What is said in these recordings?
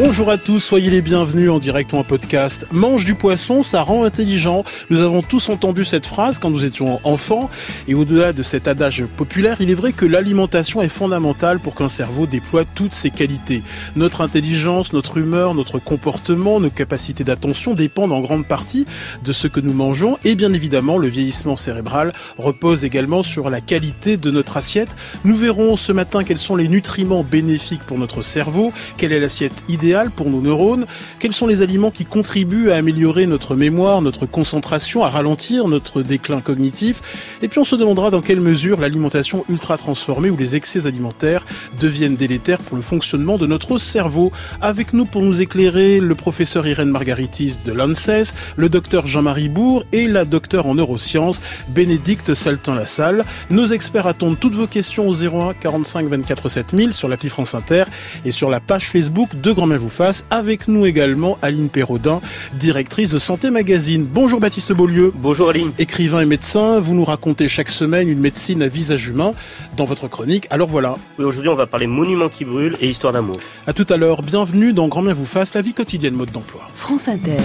Bonjour à tous, soyez les bienvenus en direct ou en podcast. Mange du poisson, ça rend intelligent. Nous avons tous entendu cette phrase quand nous étions enfants. Et au-delà de cet adage populaire, il est vrai que l'alimentation est fondamentale pour qu'un cerveau déploie toutes ses qualités. Notre intelligence, notre humeur, notre comportement, nos capacités d'attention dépendent en grande partie de ce que nous mangeons. Et bien évidemment, le vieillissement cérébral repose également sur la qualité de notre assiette. Nous verrons ce matin quels sont les nutriments bénéfiques pour notre cerveau, quelle est l'assiette idéale pour nos neurones Quels sont les aliments qui contribuent à améliorer notre mémoire, notre concentration, à ralentir notre déclin cognitif? Et puis on se demandera dans quelle mesure l'alimentation ultra transformée ou les excès alimentaires deviennent délétères pour le fonctionnement de notre cerveau. Avec nous pour nous éclairer le professeur Irène Margaritis de l'ANSES, le docteur Jean-Marie Bourg et la docteure en neurosciences Bénédicte Saltin-Lassalle. Nos experts attendent toutes vos questions au 01 45 24 7000 sur l'appli France Inter et sur la page Facebook de Grand vous fasse. Avec nous également Aline Perraudin, directrice de Santé Magazine. Bonjour Baptiste Beaulieu. Bonjour Aline. Écrivain et médecin, vous nous racontez chaque semaine une médecine à visage humain dans votre chronique. Alors voilà. Oui, aujourd'hui on va parler monuments qui brûlent et histoire d'amour. À tout à l'heure. Bienvenue dans Grand bien vous fasse, la vie quotidienne mode d'emploi. France Inter.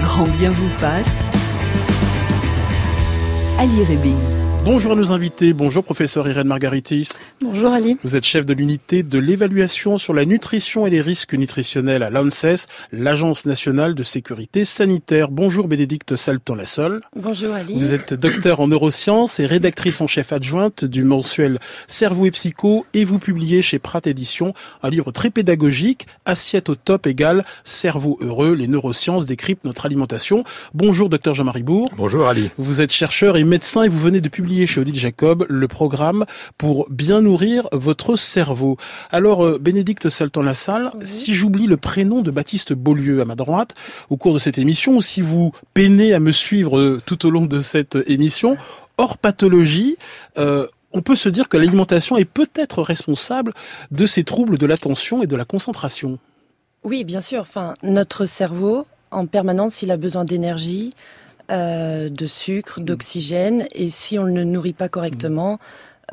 Grand bien vous fasse. Ali Rébi. Bonjour à nos invités. Bonjour professeur Irène Margaritis. Bonjour Ali. Vous êtes chef de l'unité de l'évaluation sur la nutrition et les risques nutritionnels à l'ANSES, l'Agence nationale de sécurité sanitaire. Bonjour Bénédicte Salton-Lassol. Bonjour Ali. Vous êtes docteur en neurosciences et rédactrice en chef adjointe du mensuel Cerveau et Psycho et vous publiez chez Pratt Éditions un livre très pédagogique, Assiette au top égale Cerveau heureux, les neurosciences décryptent notre alimentation. Bonjour docteur Jean-Marie Bourg. Bonjour Ali. Vous êtes chercheur et médecin et vous venez de publier chez Odile Jacob le programme pour bien nourrir votre cerveau. Alors, euh, Bénédicte Salton-Lassalle, si j'oublie le prénom de Baptiste Beaulieu à ma droite au cours de cette émission, ou si vous peinez à me suivre euh, tout au long de cette émission, hors pathologie, euh, on peut se dire que l'alimentation est peut-être responsable de ces troubles de l'attention et de la concentration. Oui, bien sûr. Enfin, notre cerveau, en permanence, il a besoin d'énergie, euh, de sucre, d'oxygène, et si on ne le nourrit pas correctement,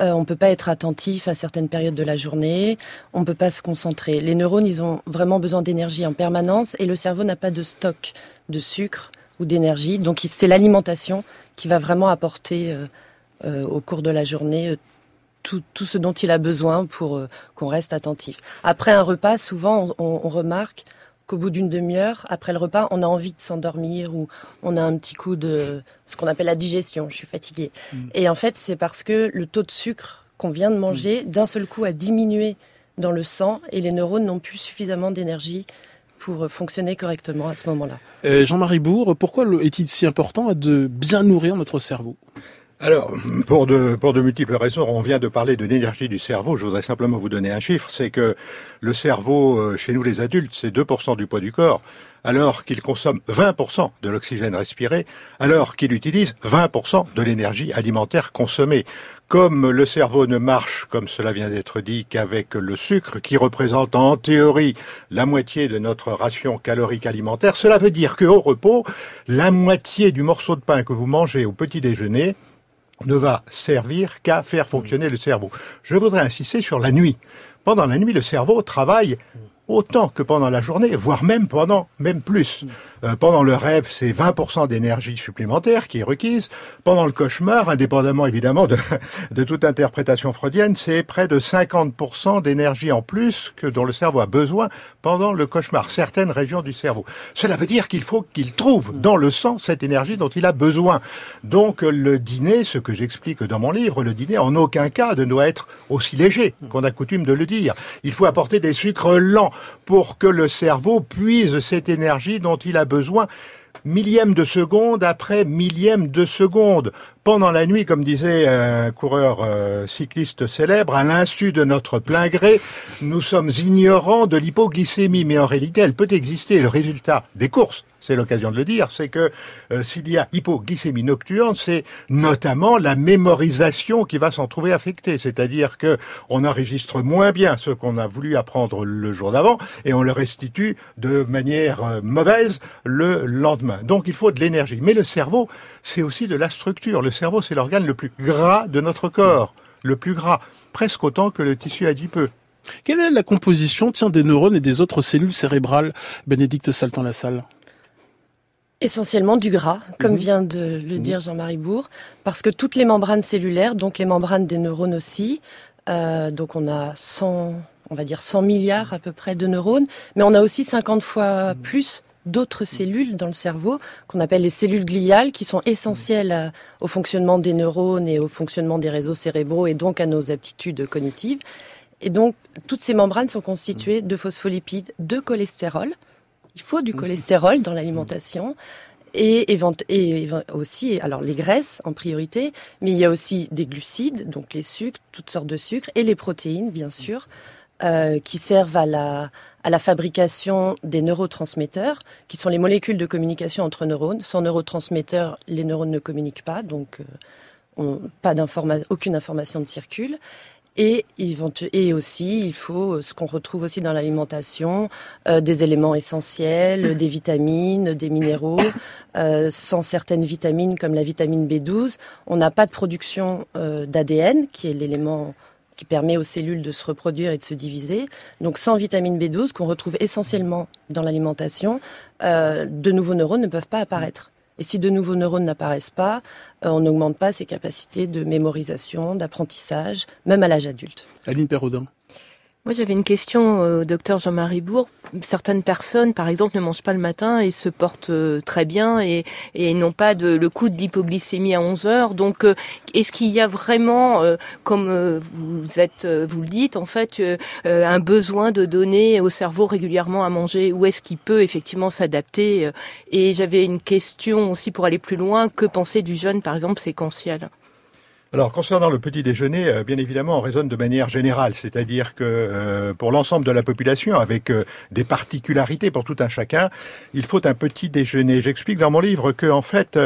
euh, on ne peut pas être attentif à certaines périodes de la journée, on ne peut pas se concentrer. Les neurones, ils ont vraiment besoin d'énergie en permanence, et le cerveau n'a pas de stock de sucre ou d'énergie, donc c'est l'alimentation qui va vraiment apporter euh, au cours de la journée tout, ce dont il a besoin pour qu'on reste attentif. Après un repas, souvent, on remarque qu'au bout d'une demi-heure, après le repas, on a envie de s'endormir ou on a un petit coup de ce qu'on appelle la digestion, je suis fatiguée. Mm. Et en fait, c'est parce que le taux de sucre qu'on vient de manger, mm. d'un seul coup, a diminué dans le sang et les neurones n'ont plus suffisamment d'énergie pour fonctionner correctement à ce moment-là. Jean-Marie Bourg, pourquoi est-il si important de bien nourrir notre cerveau? Alors, pour de, pour de multiples raisons, on vient de parler de l'énergie du cerveau. Je voudrais simplement vous donner un chiffre. C'est que le cerveau, euh, chez nous les adultes, c'est 2% du poids du corps, alors qu'il consomme 20% de l'oxygène respiré, alors qu'il utilise 20% de l'énergie alimentaire consommée. Comme le cerveau ne marche, comme cela vient d'être dit, qu'avec le sucre, qui représente en théorie la moitié de notre ration calorique alimentaire, cela veut dire qu'au repos, la moitié du morceau de pain que vous mangez au petit déjeuner ne va servir qu'à faire fonctionner le cerveau. Je voudrais insister sur la nuit. Pendant la nuit, le cerveau travaille autant que pendant la journée, voire même pendant, même plus. Euh, pendant le rêve, c'est 20% d'énergie supplémentaire qui est requise. Pendant le cauchemar, indépendamment évidemment de, toute interprétation freudienne, c'est près de 50% d'énergie en plus que dont le cerveau a besoin pendant le cauchemar, certaines régions du cerveau. Cela veut dire qu'il faut qu'il trouve dans le sang cette énergie dont il a besoin. Donc le dîner, ce que j'explique dans mon livre, le dîner en aucun cas ne doit être aussi léger qu'on a coutume de le dire. Il faut apporter des sucres lents pour que le cerveau puise cette énergie dont il a besoin millième de seconde après millième de seconde. Pendant la nuit, comme disait un coureur euh, cycliste célèbre, à l'insu de notre plein gré, nous sommes ignorants de l'hypoglycémie, mais en réalité, elle peut exister. Le résultat des courses, c'est l'occasion de le dire, c'est que euh, s'il y a hypoglycémie nocturne, c'est notamment la mémorisation qui va s'en trouver affectée. C'est-à-dire que on enregistre moins bien ce qu'on a voulu apprendre le jour d'avant et on le restitue de manière euh, mauvaise le lendemain. Donc il faut de l'énergie. Mais le cerveau, c'est aussi de la structure. Cerveau, c'est l'organe le plus gras de notre corps. Le plus gras. Presque autant que le tissu adipeux. Quelle est la composition tiens, des neurones et des autres cellules cérébrales Bénédicte Saltan-Lassalle? Essentiellement du gras, comme Mhm. vient de le Mhm. dire Jean-Marie Bourg, parce que toutes les membranes cellulaires, donc les membranes des neurones aussi, euh, donc on a 100, on va dire 100 milliards à peu près de neurones, mais on a aussi 50 fois plus d'autres cellules dans le cerveau qu'on appelle les cellules gliales qui sont essentielles à- au fonctionnement des neurones et au fonctionnement des réseaux cérébraux et donc à nos aptitudes cognitives. Et donc toutes ces membranes sont constituées de phospholipides, de cholestérol. Il faut du cholestérol dans l'alimentation. Et, et aussi, alors les graisses en priorité, mais il y a aussi des glucides, donc les sucres, toutes sortes de sucres, et les protéines, bien sûr, euh, qui servent à la, à la fabrication des neurotransmetteurs, qui sont les molécules de communication entre neurones. Sans neurotransmetteurs, les neurones ne communiquent pas, donc euh, pas aucune information ne circule. Et, et aussi, il faut euh, ce qu'on retrouve aussi dans l'alimentation, euh, des éléments essentiels, des vitamines, des minéraux. Sans certaines vitamines comme la vitamine B12, on n'a pas de production d'ADN, qui est l'élément qui permet aux cellules de se reproduire et de se diviser. Donc sans vitamine B12, qu'on retrouve essentiellement dans l'alimentation, euh, de nouveaux neurones ne peuvent pas apparaître. Et si de nouveaux neurones n'apparaissent pas, euh, on n'augmente pas ses capacités de mémorisation, d'apprentissage, même à l'âge adulte. Aline Perraudin. Moi, j'avais une question euh, au docteur Jean-Marie Bourg. Certaines personnes, par exemple, ne mangent pas le matin et se portent euh, très bien et, et n'ont pas de, le coup de l'hypoglycémie à 11 heures. Donc, euh, est-ce qu'il y a vraiment, comme vous êtes, vous le dites, en fait, un besoin de donner au cerveau régulièrement à manger? Ou est-ce qu'il peut effectivement s'adapter Et j'avais une question aussi pour aller plus loin. Que penser du jeûne, par exemple, séquentiel? Alors, concernant le petit déjeuner, euh, bien évidemment, on raisonne de manière générale, c'est-à-dire que euh, pour l'ensemble de la population, avec euh, des particularités pour tout un chacun, il faut un petit déjeuner. J'explique dans mon livre que, en fait,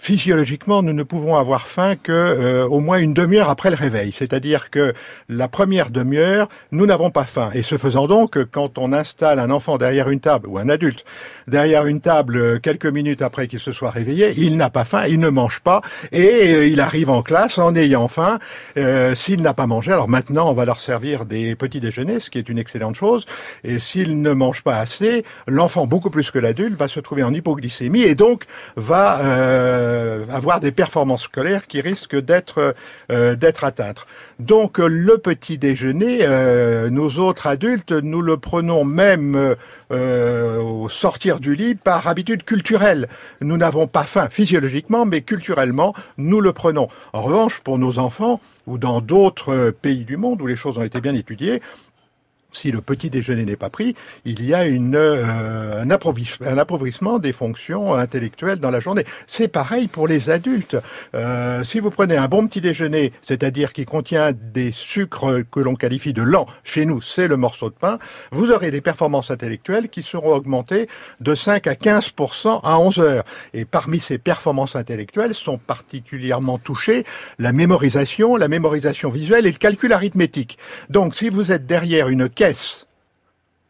physiologiquement, nous ne pouvons avoir faim que euh, au moins une demi-heure après le réveil. C'est-à-dire que la première demi-heure, nous n'avons pas faim. Et ce faisant donc, quand on installe un enfant derrière une table ou un adulte derrière une table euh, quelques minutes après qu'il se soit réveillé, il n'a pas faim, il ne mange pas et euh, il arrive en classe en ayant faim. Euh, s'il n'a pas mangé, alors maintenant on va leur servir des petits déjeuners, ce qui est une excellente chose. Et s'il ne mange pas assez, l'enfant beaucoup plus que l'adulte va se trouver en hypoglycémie et donc va avoir des performances scolaires qui risquent d'être euh, d'être atteintes. Donc euh, le petit déjeuner, euh, nous autres adultes, nous le prenons même euh, au sortir du lit par habitude culturelle. Nous n'avons pas faim physiologiquement, mais culturellement, nous le prenons. En revanche, pour nos enfants ou dans d'autres pays du monde où les choses ont été bien étudiées, si le petit déjeuner n'est pas pris, il y a une, euh, un, un, appauvrissement des fonctions intellectuelles dans la journée. C'est pareil pour les adultes. Euh, si vous prenez un bon petit déjeuner, c'est-à-dire qui contient des sucres que l'on qualifie de lents, chez nous c'est le morceau de pain, vous aurez des performances intellectuelles qui seront augmentées de 5 à 15% à 11 heures. Et parmi ces performances intellectuelles sont particulièrement touchées la mémorisation, la mémorisation visuelle et le calcul arithmétique. Donc si vous êtes derrière une caisse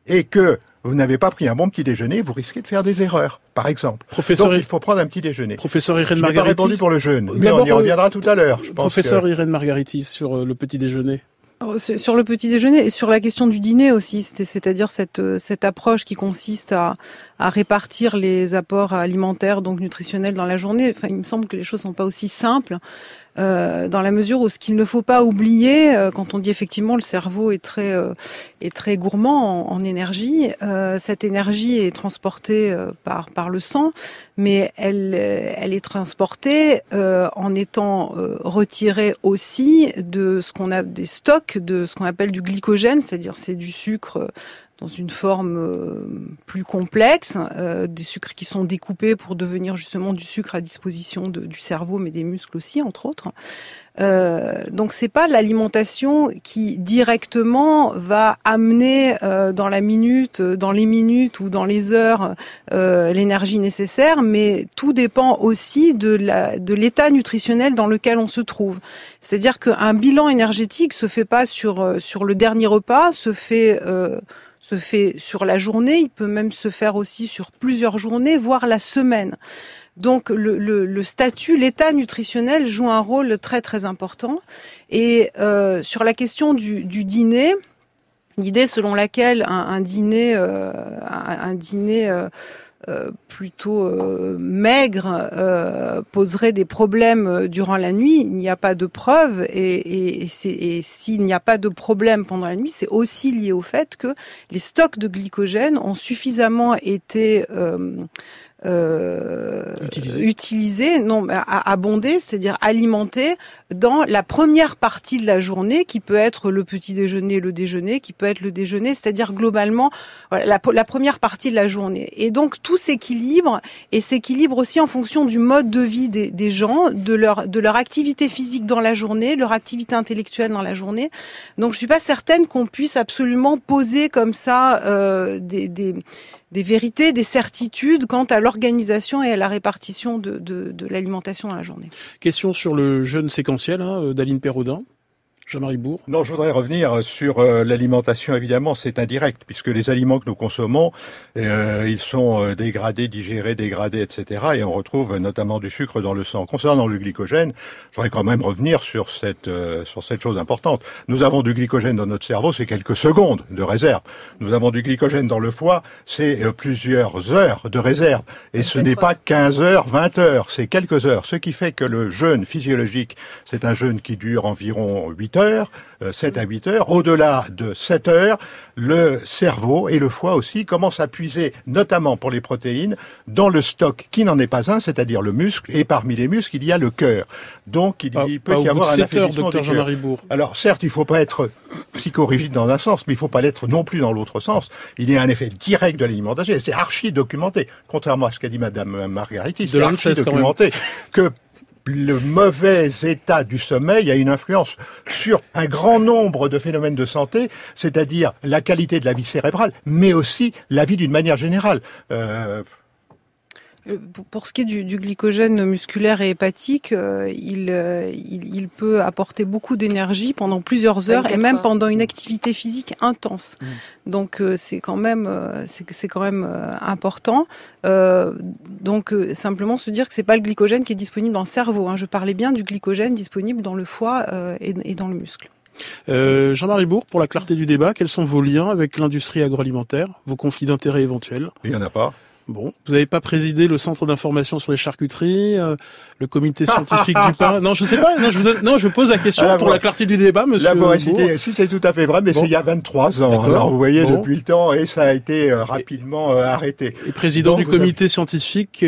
et que vous n'avez pas pris un bon petit déjeuner, vous risquez de faire des erreurs, par exemple. Professeur, Donc il faut prendre un petit déjeuner. Professeur Irène Je n'ai pas Margaritis. répondu pour le jeûne, mais D'abord, on y reviendra tout à l'heure. je Professeur que- Irène Margaritis sur euh, le petit déjeuner. Sur le petit déjeuner et sur la question du dîner aussi, c'est-à-dire cette, euh, cette approche qui consiste à, à répartir les apports alimentaires, donc nutritionnels dans la journée. Enfin, il me semble que les choses sont pas aussi simples, euh, dans la mesure où ce qu'il ne faut pas oublier, euh, quand on dit effectivement le cerveau est très, euh, est très gourmand en, en énergie, euh, cette énergie est transportée euh, par, par le sang, mais elle, elle est transportée euh, en étant retirée aussi de ce qu'on a des stocks de ce qu'on appelle du glycogène, c'est-à-dire c'est du sucre dans une forme plus complexe, des sucres qui sont découpés pour devenir justement du sucre à disposition du cerveau, mais des muscles aussi, entre autres. Euh, donc c'est pas l'alimentation qui directement va amener euh, dans la minute, dans les minutes ou dans les heures euh, l'énergie nécessaire, mais tout dépend aussi de la de l'état nutritionnel dans lequel on se trouve. C'est-à-dire qu'un bilan énergétique se fait pas sur euh, sur le dernier repas, se fait se fait sur la journée, il peut même se faire aussi sur plusieurs journées, voire la semaine. Donc le, statut, l'état nutritionnel joue un rôle très très important. Et euh, sur la question du, dîner, l'idée selon laquelle un, dîner, un, dîner euh, euh, plutôt maigre poserait des problèmes durant la nuit, il n'y a pas de preuve et, et s'il n'y a pas de problème pendant la nuit, c'est aussi lié au fait que les stocks de glycogène ont suffisamment été euh, utiliser. non, à, abonder, c'est-à-dire alimenter dans la première partie de la journée, qui peut être le petit déjeuner, le déjeuner, qui peut être le déjeuner, c'est-à-dire globalement voilà, la, la, première partie de la journée. Et donc tout s'équilibre et s'équilibre aussi en fonction du mode de vie des, des, gens, de leur de leur activité physique dans la journée, leur activité intellectuelle dans la journée. Donc je suis pas certaine qu'on puisse absolument poser comme ça euh, des, des des vérités, des certitudes quant à l'organisation et à la répartition de, l'alimentation dans la journée. Question sur le jeûne séquentiel hein, euh, d'Aline Perraudin. Jean-Marie Bourg. Non, je voudrais revenir sur euh, l'alimentation. Évidemment, c'est indirect, puisque les aliments que nous consommons, euh, ils sont euh, dégradés, digérés, dégradés, etc. Et on retrouve notamment du sucre dans le sang. Concernant le glycogène, je voudrais quand même revenir sur cette sur cette chose importante. Nous avons du glycogène dans notre cerveau, c'est quelques secondes de réserve. Nous avons du glycogène dans le foie, c'est plusieurs heures de réserve. Et ce n'est pas 15 heures, 20 heures, c'est quelques heures. Ce qui fait que le jeûne physiologique, c'est un jeûne qui dure environ 8 heures heures, 7 euh, à 8 heures. Au-delà de 7 heures, le cerveau et le foie aussi commencent à puiser, notamment pour les protéines, dans le stock qui n'en est pas un, c'est-à-dire le muscle. Et parmi les muscles, il y a le cœur. Donc, il, peut y avoir un affaiblissement du cœur. Alors, certes, il ne faut pas être psychorigide dans un sens, mais il ne faut pas l'être non plus dans l'autre sens. Il y a un effet direct de l'alimentation. C'est archi documenté, contrairement à ce qu'a dit Madame Margariti. C'est archi documenté que le mauvais état du sommeil a une influence sur un grand nombre de phénomènes de santé, c'est-à-dire la qualité de la vie cérébrale, mais aussi la vie d'une manière générale. Euh, pour ce qui est du, du glycogène musculaire et hépatique, euh, il, euh, il, il, peut apporter beaucoup d'énergie pendant plusieurs heures et même pendant une activité physique intense. Mmh. Donc c'est quand même c'est quand même important. donc simplement se dire que c'est pas le glycogène qui est disponible dans le cerveau. Hein. Je parlais bien du glycogène disponible dans le foie et, et dans le muscle. Euh, Jean-Marie Bourg, pour la clarté du débat, quels sont vos liens avec l'industrie agroalimentaire, vos conflits d'intérêts éventuels? Il n'y en a pas. Bon, vous n'avez pas présidé le centre d'information sur les charcuteries, euh, le comité scientifique du pain. Non, je sais pas. Non, je, vous non, je pose la question ah, pour la clarté du débat, monsieur. La si c'est tout à fait vrai, mais c'est il y a 23 ans. Alors vous voyez depuis le temps et ça a été euh, rapidement euh, arrêté. Et président du comité scientifique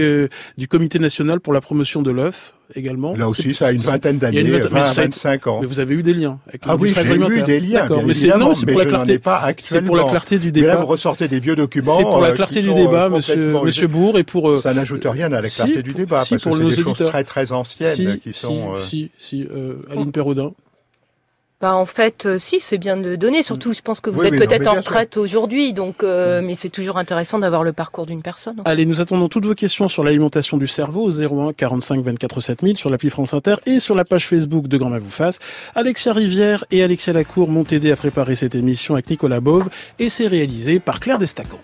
du comité national pour la promotion de l'œuf également. Là aussi, ça a une vingtaine d'années, 25 ans. Mais vous avez eu des liens avec Ah oui, j'ai eu des liens, mais c'est non, c'est pour la clarté. C'est pour la clarté du débat. Mais là, vous ressortez des vieux documents. C'est pour la clarté du débat, monsieur, monsieur Bourg, et pour. Ça n'ajoute rien à la clarté du débat, parce que c'est des choses très très anciennes qui sont. Si, si, Aline Perraudin. Bah en fait, euh, si c'est bien de donner. Surtout, je pense que vous êtes peut-être en retraite aujourd'hui, donc euh, mais c'est toujours intéressant d'avoir le parcours d'une personne. Allez, nous attendons toutes vos questions sur l'alimentation du cerveau au 01 45 24 7000 sur l'appli France Inter et sur la page Facebook de Grand Ma vous fasse. Alexia Rivière et Alexia Lacour m'ont aidé à préparer cette émission avec Nicolas Bove et c'est réalisé par Claire Destacant.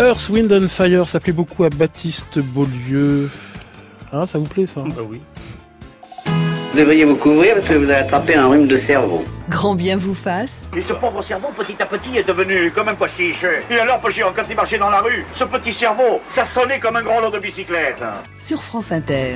Earth, Wind and Fire s'appelait beaucoup à Baptiste Beaulieu. Ah, ça vous plaît ça Bah oui. Vous devriez vous couvrir parce que vous avez attrapé un rhume de cerveau. Grand bien vous fasse. Et ce pauvre cerveau, petit à petit, est devenu comme un pois chiche. Et alors, pois chiche, quand il marchait dans la rue, ce petit cerveau, ça sonnait comme un grand lot de bicyclette. Sur France Inter.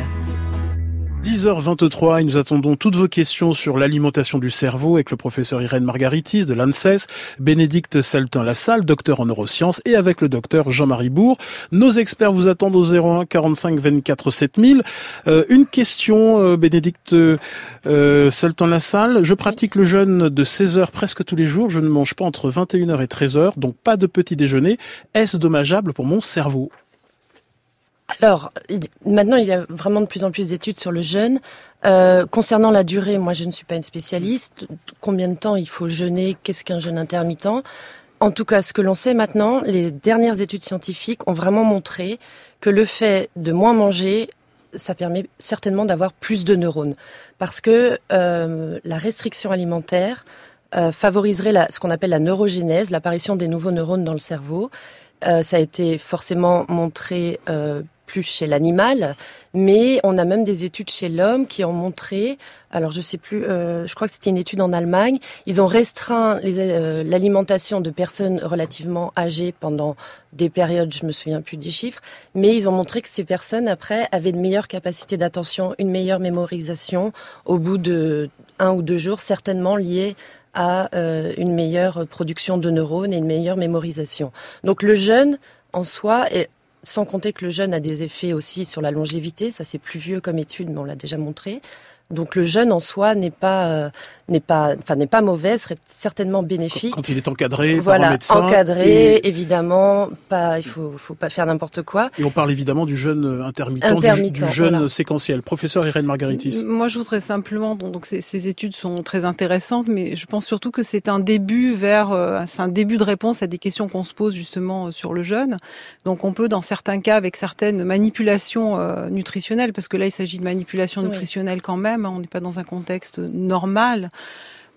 10h23 et nous attendons toutes vos questions sur l'alimentation du cerveau avec le professeur Irène Margaritis de l'ANSES, Bénédicte Saltin-Lassalle, docteur en neurosciences et avec le docteur Jean-Marie Bourg. Nos experts vous attendent au 01 45 24 7000. Euh, une question, euh, Bénédicte euh, Saltin-Lassalle. Je pratique le jeûne de 16 heures presque tous les jours. Je ne mange pas entre 21h et 13h, donc pas de petit déjeuner. Est-ce dommageable pour mon cerveau? Alors, maintenant, il y a vraiment de plus en plus d'études sur le jeûne. Euh, concernant la durée, moi, je ne suis pas une spécialiste. Combien de temps il faut jeûner? Qu'est-ce qu'un jeûne intermittent? En tout cas, ce que l'on sait maintenant, les dernières études scientifiques ont vraiment montré que le fait de moins manger, ça permet certainement d'avoir plus de neurones. Parce que euh, la restriction alimentaire euh, favoriserait la, ce qu'on appelle la neurogénèse, l'apparition des nouveaux neurones dans le cerveau. Euh, ça a été forcément montré euh, plus chez l'animal, mais on a même des études chez l'homme qui ont montré, alors je sais plus, euh, je crois que c'était une étude en Allemagne, ils ont restreint l'alimentation de personnes relativement âgées pendant des périodes, je me souviens plus des chiffres, mais ils ont montré que ces personnes après avaient de meilleures capacités d'attention, une meilleure mémorisation au bout de un ou deux jours, certainement liées à euh, une meilleure production de neurones et une meilleure mémorisation. Donc le jeûne en soi, et sans compter que le jeûne a des effets aussi sur la longévité, ça c'est plus vieux comme étude, mais on l'a déjà montré. Donc le jeûne en soi n'est pas euh, n'est pas enfin n'est pas mauvais, serait certainement bénéfique. Quand il est encadré par un Voilà, médecin. encadré, Et, évidemment, pas il faut faut pas faire n'importe quoi. et on parle évidemment du jeûne euh, intermittent, du- du, jeûne voilà. séquentiel. Professeur Irène Margaritis. Moi, je voudrais simplement, donc, donc ces, ces études sont très intéressantes, mais je pense surtout que c'est un début vers, euh, c'est un début de réponse à des questions qu'on se pose justement euh, sur le jeûne. Donc, on peut, dans certains cas, avec certaines manipulations euh, nutritionnelles, parce que là, il s'agit de manipulation Oui. nutritionnelle quand même, hein, on n'est pas dans un contexte normal.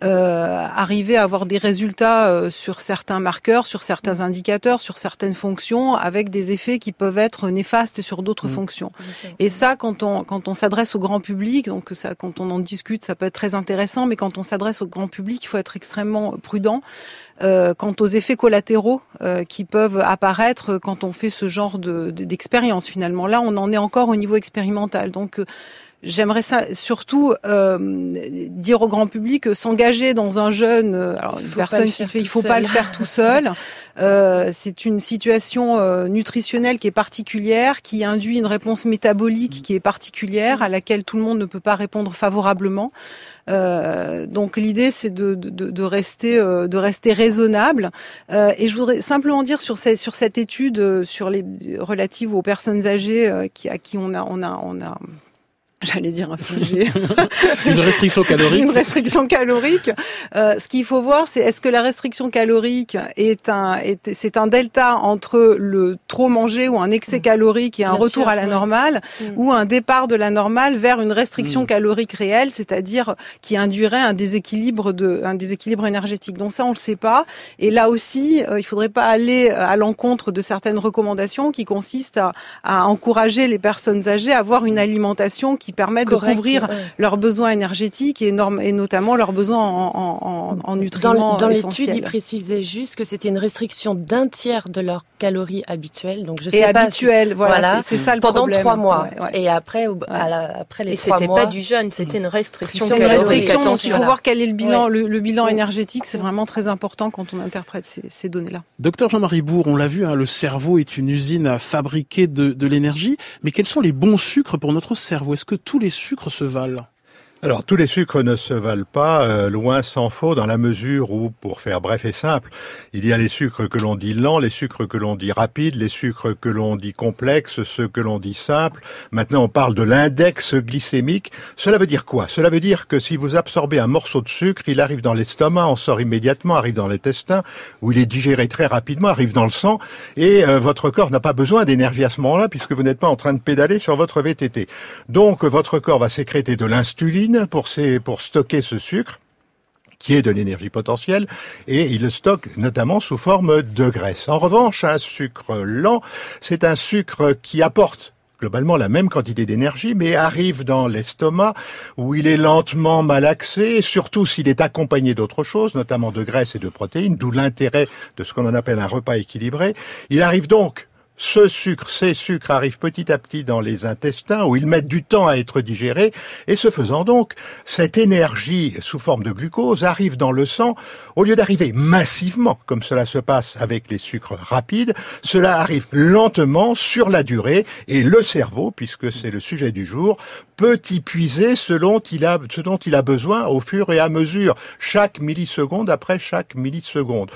Euh, arriver à avoir des résultats euh, sur certains marqueurs, sur certains indicateurs, sur certaines fonctions, avec des effets qui peuvent être néfastes sur d'autres Mm. fonctions. Et ça, quand on quand on s'adresse au grand public, donc ça, quand on en discute, ça peut être très intéressant, mais quand on s'adresse au grand public, il faut être extrêmement prudent euh, quant aux effets collatéraux qui peuvent apparaître quand on fait ce genre de de- d'expérience. Finalement, là, on en est encore au niveau expérimental. Donc J'aimerais ça surtout euh, dire au grand public que s'engager dans un jeûne, euh, alors Il une faut pas personne le qui faire fait, il tout faut pas seul. le faire tout seul. Euh, c'est une situation euh, nutritionnelle qui est particulière, qui induit une réponse métabolique qui est particulière, à laquelle tout le monde ne peut pas répondre favorablement. Euh, donc l'idée c'est de, de, de rester euh, de rester raisonnable. Euh, et je voudrais simplement dire sur, ces, sur cette étude euh, sur les relatives aux personnes âgées euh, qui, à qui on a on a on a J'allais dire infligé Une restriction calorique. une restriction calorique. Euh, ce qu'il faut voir, c'est est-ce que la restriction calorique est un, est, c'est un delta entre le trop manger ou un excès calorique et un Bien retour sûr, à la normale, Mm. ou un départ de la normale vers une restriction Mm. calorique réelle, c'est-à-dire qui induirait un déséquilibre de, un déséquilibre énergétique. Donc ça, on le sait pas. Et là aussi, euh, il faudrait pas aller à l'encontre de certaines recommandations qui consistent à, à encourager les personnes âgées à avoir une alimentation qui permette Correct, de couvrir ouais. leurs besoins énergétiques et, norm- et notamment leurs besoins en, en, en, en nutriments Dans, dans l'étude, il précisait juste que c'était une restriction d'un tiers de leurs calories habituelles. Donc je et sais pas si- habituel, voilà, Voilà. c'est c'est ça le pendant problème. trois mois. Ouais, ouais. Et après, à la- après les Et trois c'était mois. pas du jeûne, c'était une restriction C'est une restriction, donc il faut Voilà. voir quel est le bilan, Ouais. le, le bilan Ouais. énergétique. C'est vraiment très important quand on interprète ces, ces données-là. Docteur Jean-Marie Bourg, on l'a vu, hein, le cerveau est une usine à fabriquer de, de l'énergie. Mais quels sont les bons sucres pour notre cerveau? Est-ce que tous les sucres se valent Alors tous les sucres ne se valent pas, euh, loin s'en faut, dans la mesure où, pour faire bref et simple, il y a les sucres que l'on dit lents, les sucres que l'on dit rapides, les sucres que l'on dit complexes, ceux que l'on dit simples. Maintenant on parle de l'index glycémique. Cela veut dire quoi? Cela veut dire que si vous absorbez un morceau de sucre, il arrive dans l'estomac, en sort immédiatement, arrive dans l'intestin, où il est digéré très rapidement, arrive dans le sang, et euh, votre corps n'a pas besoin d'énergie à ce moment-là, puisque vous n'êtes pas en train de pédaler sur votre VTT. Donc votre corps va sécréter de l'insuline pour, stocker ce sucre. qui est de l'énergie potentielle, et il le stocke notamment sous forme de graisse. En revanche, un sucre lent, c'est un sucre qui apporte globalement la même quantité d'énergie, mais arrive dans l'estomac où il est lentement malaxé, surtout s'il est accompagné d'autre chose, notamment de graisse et de protéines, d'où l'intérêt de ce qu'on appelle un repas équilibré. Il arrive donc ce sucre, ces sucres arrivent petit à petit dans les intestins où ils mettent du temps à être digérés. Et ce faisant donc, cette énergie sous forme de glucose arrive dans le sang. Au lieu d'arriver massivement comme cela se passe avec les sucres rapides, cela arrive lentement sur la durée. Et le cerveau, puisque c'est le sujet du jour, peut y puiser ce dont il a, ce dont il a besoin au fur et à mesure, chaque milliseconde après chaque milliseconde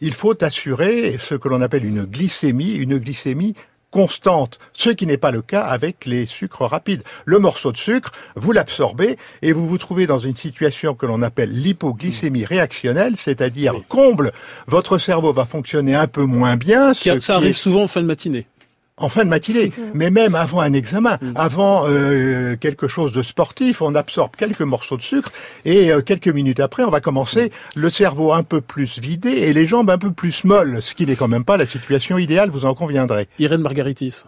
il faut assurer ce que l'on appelle une glycémie, une glycémie constante, ce qui n'est pas le cas avec les sucres rapides. Le morceau de sucre, vous l'absorbez et vous vous trouvez dans une situation que l'on appelle l'hypoglycémie réactionnelle, c'est-à-dire comble, votre cerveau va fonctionner un peu moins bien. ça arrive souvent en fin de matinée en fin de matinée, mais même avant un examen, mm. avant euh, quelque chose de sportif, on absorbe quelques morceaux de sucre et euh, quelques minutes après, on va commencer mm. le cerveau un peu plus vidé et les jambes un peu plus molles, ce qui n'est quand même pas la situation idéale, vous en conviendrez. Irène Margaritis.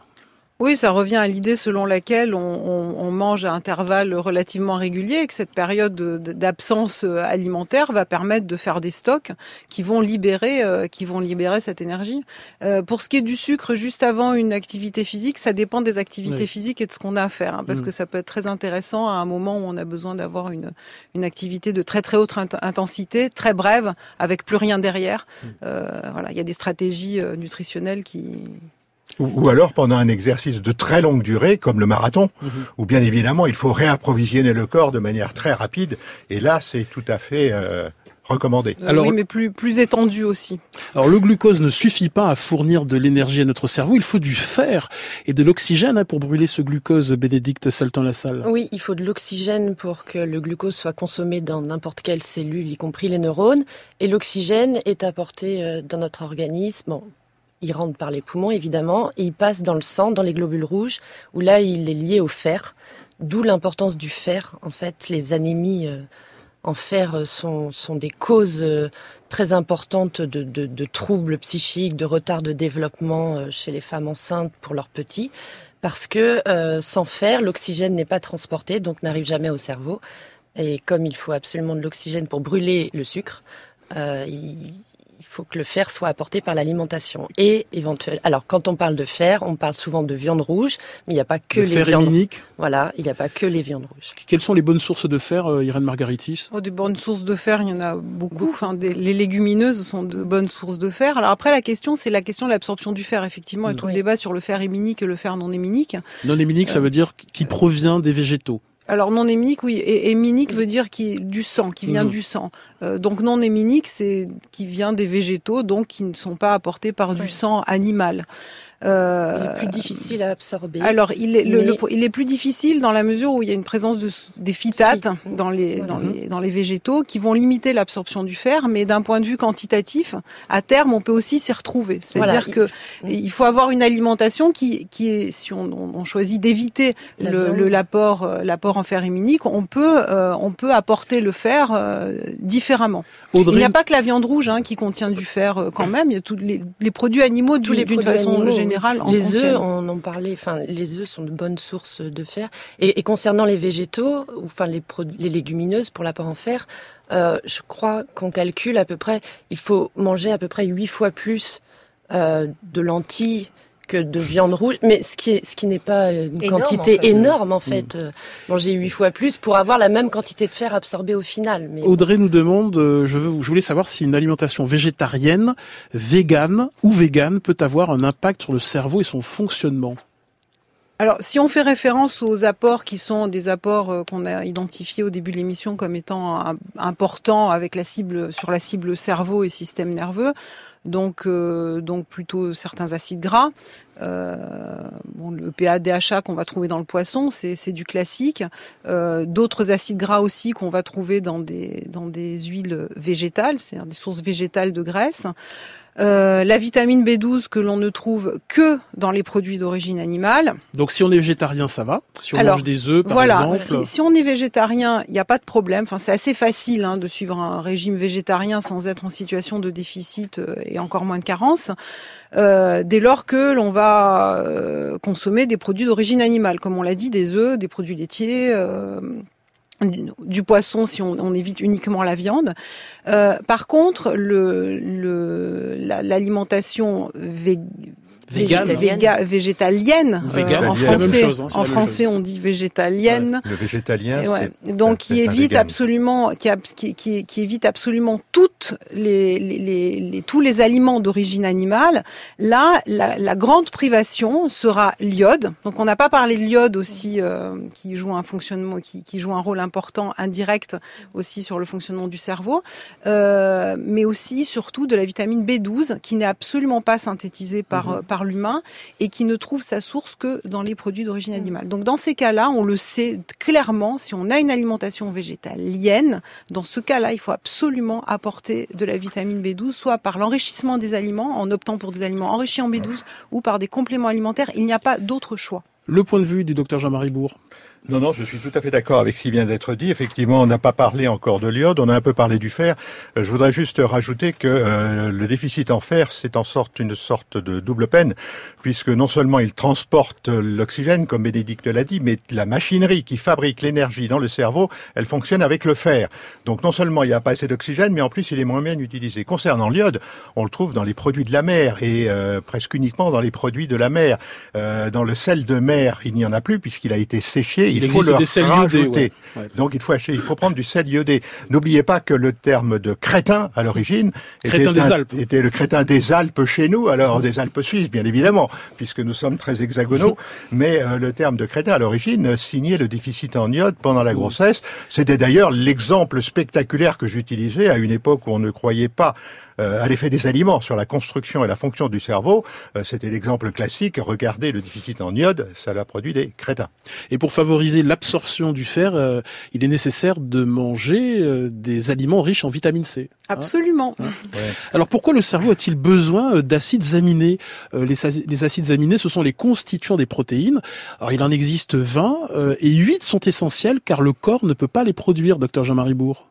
Oui, ça revient à l'idée selon laquelle on, on, mange à intervalles relativement réguliers et que cette période d'absence euh, alimentaire va permettre de faire des stocks qui vont libérer, euh, qui vont libérer cette énergie. Euh, pour ce qui est du sucre, juste avant une activité physique, ça dépend des activités physiques et de ce qu'on a à faire, hein, parce mm. que ça peut être très intéressant à un moment où on a besoin d'avoir une, une activité de très très haute intensité, très brève, avec plus rien derrière. Mm. Euh, voilà, il y a des stratégies nutritionnelles qui ou, alors pendant un exercice de très longue durée, comme le marathon, mhm. où bien évidemment il faut réapprovisionner le corps de manière très rapide. Et là, c'est tout à fait euh, recommandé. Euh, alors, oui, mais plus, plus étendu aussi. Alors le glucose ne suffit pas à fournir de l'énergie à notre cerveau, il faut du fer et de l'oxygène hein, pour brûler ce glucose, Bénédicte Salton-Lassalle. Oui, il faut de l'oxygène pour que le glucose soit consommé dans n'importe quelle cellule, y compris les neurones. Et l'oxygène est apporté euh, dans notre organisme, il rentre par les poumons, évidemment, et il passe dans le sang, dans les globules rouges, où là, il est lié au fer. D'où l'importance du fer. En fait, les anémies euh, en fer euh, sont, sont des causes euh, très importantes de, de, troubles psychiques, de retard de développement chez les femmes enceintes pour leurs petits. Parce que sans fer, l'oxygène n'est pas transporté, donc n'arrive jamais au cerveau. Et comme il faut absolument de l'oxygène pour brûler le sucre, il, faut que le fer soit apporté par l'alimentation. Et éventuellement, alors quand on parle de fer, on parle souvent de viande rouge, mais il n'y a pas que le les fer viandes. Héminique. Voilà, il n'y a pas que les viandes rouges. Quelles sont les bonnes sources de fer, euh, Irène Margaritis? Oh, Des bonnes sources de fer, il y en a beaucoup. Enfin, les légumineuses sont de bonnes sources de fer. Alors après, la question, c'est la question de l'absorption du fer, effectivement, et tout le débat sur le fer héminique et le fer non héminique. Non héminique, ça euh, veut dire qui provient des végétaux. Alors non héminique, oui, et héminique veut dire qui du sang, qui vient mhm. du sang. Euh, donc non héminique, c'est qui vient des végétaux, donc qui ne sont pas apportés par du sang animal. Euh, il est plus difficile à absorber. Alors, il est, le, il est plus difficile dans la mesure où il y a une présence de, des phytates dans, les, dans, les, dans les végétaux qui vont limiter l'absorption du fer, mais d'un point de vue quantitatif, à terme, on peut aussi s'y retrouver. C'est-à-dire que il faut avoir une alimentation qui, qui est, si on, on choisit d'éviter l'apport, euh, l'apport en fer héminique, on peut, euh, on peut apporter le fer différemment. Il n'y a pas que la viande rouge hein, qui contient du fer quand même. Il y a tous les, les produits animaux d'une façon générale les œufs, on en parlait. Enfin, les œufs sont de bonnes sources de fer. Et, concernant les végétaux, ou enfin les, les légumineuses pour l'apport en fer, euh, je crois qu'on calcule à peu près. Il faut manger à peu près huit fois plus euh, de lentilles que de viande rouge, mais ce qui est, ce qui n'est pas une quantité énorme en fait. Mm. Euh, manger huit fois plus pour avoir la même quantité de fer absorbé au final. Mais Audrey nous demande, euh, je, veux, je voulais savoir si une alimentation végétarienne, végane ou végane peut avoir un impact sur le cerveau et son fonctionnement. Alors, si on fait référence aux apports qui sont des apports euh, qu'on a identifiés au début de l'émission comme étant importants avec la cible sur la cible cerveau et système nerveux, donc euh, donc plutôt certains acides gras. Euh, le PADHA qu'on va trouver dans le poisson, c'est du classique. Euh, D'autres acides gras aussi qu'on va trouver dans des dans des huiles végétales, c'est-à-dire des sources végétales de graisse. Euh, la vitamine B12 que l'on ne trouve que dans les produits d'origine animale. Donc si on est végétarien, ça va Si on Alors, mange des œufs, par voilà, exemple si, si on est végétarien, il n'y a pas de problème. Enfin, c'est assez facile hein, de suivre un régime végétarien sans être en situation de déficit euh, et encore moins de carence. Euh, dès lors que l'on va euh, consommer des produits d'origine animale, comme on l'a dit, des œufs, des produits laitiers. euh, du, poisson si on, on évite uniquement la viande. Euh, par contre, le, le, la- l'alimentation vé- Vegan. véga- végétalienne, vegan, en français, chose, hein, en français on dit végétalienne. Le végétalien, Et ouais. c'est Donc qui évite absolument, qui, évite absolument toutes les, les, les- les- tous les aliments d'origine animale. Là, la, la grande privation sera l'iode. Donc on n'a pas parlé de l'iode aussi, euh, qui joue un fonctionnement, qui, qui joue un rôle important indirect aussi sur le fonctionnement du cerveau, euh, mais aussi surtout de la vitamine B12 qui n'est absolument pas synthétisée par, par l'humain et qui ne trouve sa source que dans les produits d'origine animale. Donc dans ces cas-là, on le sait clairement, si on a une alimentation végétalienne, dans ce cas-là, il faut absolument apporter de la vitamine B12, soit par l'enrichissement des aliments, en optant pour des aliments enrichis en B12, ou par des compléments alimentaires. Il n'y a pas d'autre choix. Le point de vue du docteur Jean-Marie Bourg. Non, non, je suis tout à fait d'accord avec ce qui vient d'être dit. Effectivement, on n'a pas parlé encore de l'iode, on a un peu parlé du fer. Euh, Je voudrais juste rajouter que euh, le déficit en fer, c'est en sorte une sorte de double peine, puisque non seulement il transporte l'oxygène, comme Bénédicte l'a dit, mais la machinerie qui fabrique l'énergie dans le cerveau, elle fonctionne avec le fer. Donc non seulement il n'y a pas assez d'oxygène, mais en plus il est moins bien utilisé. Concernant l'iode, on le trouve dans les produits de la mer et euh, presque uniquement dans les produits de la mer. Dans le sel de mer, il n'y en a plus puisqu'il a été séché. Il Il, faut des sels iodés, rajouter. ouais. Ouais. Donc il faut acheter, il faut prendre du sel iodé. N'oubliez pas que le terme de crétin à l'origine Crétin était, des un- Alpes. était le crétin des Alpes chez nous, alors des Alpes suisses bien évidemment, puisque nous sommes très hexagonaux. mais euh, le terme de crétin à l'origine signait le déficit en iode pendant la grossesse. C'était d'ailleurs l'exemple spectaculaire que j'utilisais à une époque où on ne croyait pas à l'effet des aliments sur la construction et la fonction du cerveau. Euh, C'était l'exemple classique. Regardez le déficit en iode, ça l'a produit des crétins. Et pour favoriser l'absorption du fer, euh, il est nécessaire de manger euh, des aliments riches en vitamine C. Absolument. Alors pourquoi le cerveau a-t-il besoin euh, d'acides aminés Euh, les, acides aminés, ce sont les constituants des protéines. Alors il en existe 20 euh, et 8 sont essentiels car le corps ne peut pas les produire, docteur Jean-Marie Bourg.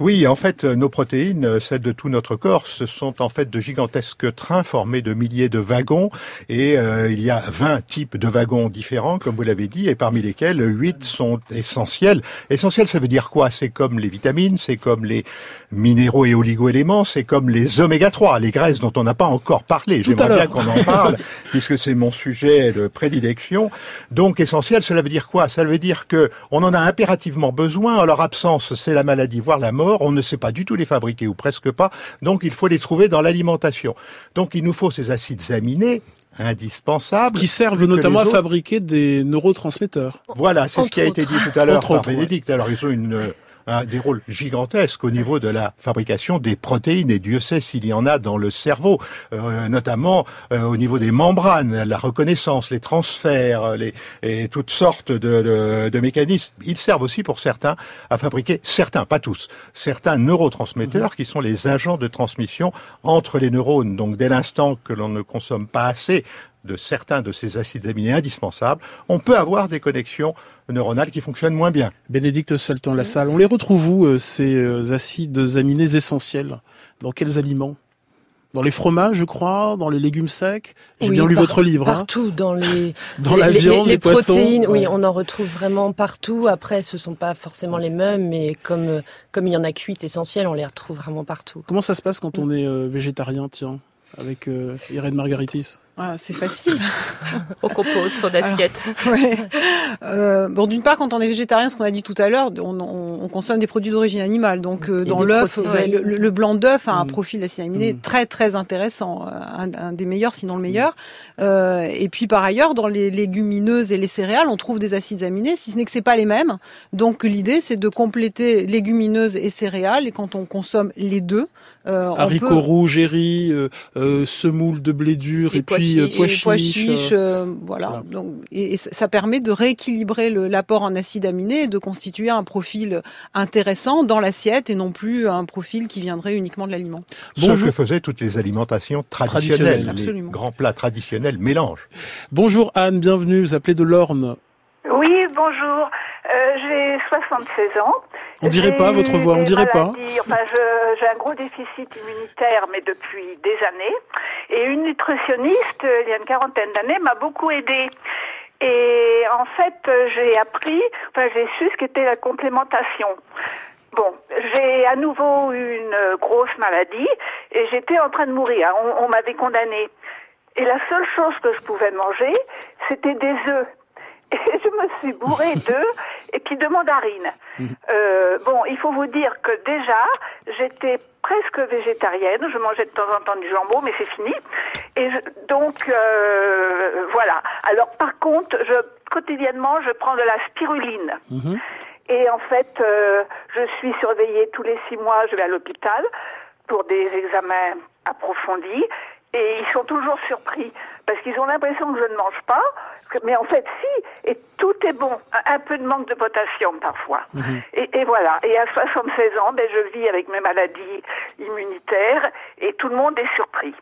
Oui, en fait, euh, nos protéines, euh, celles de tout notre corps, ce sont en fait de gigantesques trains formés de milliers de wagons. Et euh, il y a 20 types de wagons différents, comme vous l'avez dit, et parmi lesquels 8 sont essentiels. Essentiels, ça veut dire quoi? C'est comme les vitamines, c'est comme les minéraux et oligo-éléments, c'est comme les oméga 3, les graisses dont on n'a pas encore parlé. J'aimerais bien qu'on en parle, puisque c'est mon sujet de prédilection. Donc, essentiel, cela veut dire quoi? Ça veut dire que on en a impérativement besoin. Leur absence, c'est la maladie, voire la mort. On ne sait pas du tout les fabriquer ou presque pas. Donc, il faut les trouver dans l'alimentation. Donc, il nous faut ces acides aminés indispensables. Qui servent notamment à fabriquer des neurotransmetteurs. Voilà, c'est ce qui a été dit tout à l'heure par autres, ouais. Bénédicte. Alors, ils ont une, des rôles gigantesques au niveau de la fabrication des protéines, et Dieu sait s'il y en a dans le cerveau, euh, notamment euh, au niveau des membranes, la reconnaissance, les transferts, euh, les, et toutes sortes de, de, de mécanismes. Ils servent aussi pour certains à fabriquer, certains, pas tous, certains neurotransmetteurs qui sont les agents de transmission entre les neurones. Donc, dès l'instant que l'on ne consomme pas assez de certains de ces acides aminés indispensables, on peut avoir des connexions neuronales qui fonctionnent moins bien. Bénédicte Salton la salle. On les retrouve où euh, ces euh, acides aminés essentiels? Dans quels aliments? Dans les fromages, je crois, dans les légumes secs? J'ai Oui, bien lu par- votre livre. hein. Partout, dans les, Dans les, la les- viande, les, les, poissons. protéines, oui, Ouais. on en retrouve vraiment partout. Après, ce sont pas forcément les mêmes, mais comme euh, comme il y en a cuites essentielles, on les retrouve vraiment partout. Comment ça se passe quand on est euh, végétarien, tiens, avec euh, Irène Margaritis? Ah, c'est facile. On compose son assiette. Ouais. Euh, bon, d'une part, quand on est végétarien, ce qu'on a dit tout à l'heure, on, on- on consomme des produits d'origine animale. Donc, euh, Et dans l'œuf, le, blanc d'œuf a un Mm. profil d'acide aminé Mm. très très intéressant, euh, un, un des meilleurs, sinon le meilleur. Euh, et puis, par ailleurs, dans les légumineuses et les céréales, on trouve des acides aminés, si ce n'est que c'est pas les mêmes. Donc, l'idée, c'est de compléter légumineuses et céréales. Et quand on consomme les deux, euh, Haricots peut rouges et riz, euh, euh, semoule de blé dur Les et puis pois et pois chiches, chiches, euh, euh, voilà. voilà. Donc, et, et ça permet de rééquilibrer le- l'apport en acides aminés et de constituer un profil intéressant dans l'assiette et non plus un profil qui viendrait uniquement de l'aliment. Ce Bonjour. que faisaient toutes les alimentations Traditionnelles, traditionnelles, les absolument. grands plats traditionnels mélangent. Bonjour Anne, bienvenue, vous appelez de l'Orne. Oui, bonjour. Euh, j'ai 76 ans. On dirait pas votre voix, on dirait pas. Enfin, j'ai un gros déficit immunitaire, mais depuis des années. Et une nutritionniste, il y a une quarantaine d'années, m'a beaucoup aidée. Et en fait, j'ai appris, enfin, j'ai su ce qu'était la complémentation. Bon, j'ai à nouveau eu une grosse maladie et j'étais en train de mourir. On, on m'avait condamnée. Et la seule chose que je pouvais manger, c'était des œufs. Et je me suis bourrée d'œufs et puis de mandarines. Euh, bon, il faut vous dire que déjà, j'étais presque végétarienne. Je mangeais de temps en temps du jambon, mais c'est fini. Et je- donc, euh, voilà. Alors, par contre, je, quotidiennement, je prends de la spiruline. Mhm. Et en fait, euh, je suis surveillée tous les six mois. Je vais à l'hôpital pour des examens approfondis. Et ils sont toujours surpris parce qu'ils ont l'impression que je ne mange pas. Mais en fait, si. Et tout est bon. Un, un peu de manque de potassium parfois. et, et voilà. Et à 76 ans, ben, je vis avec mes maladies immunitaires et tout le monde est surpris.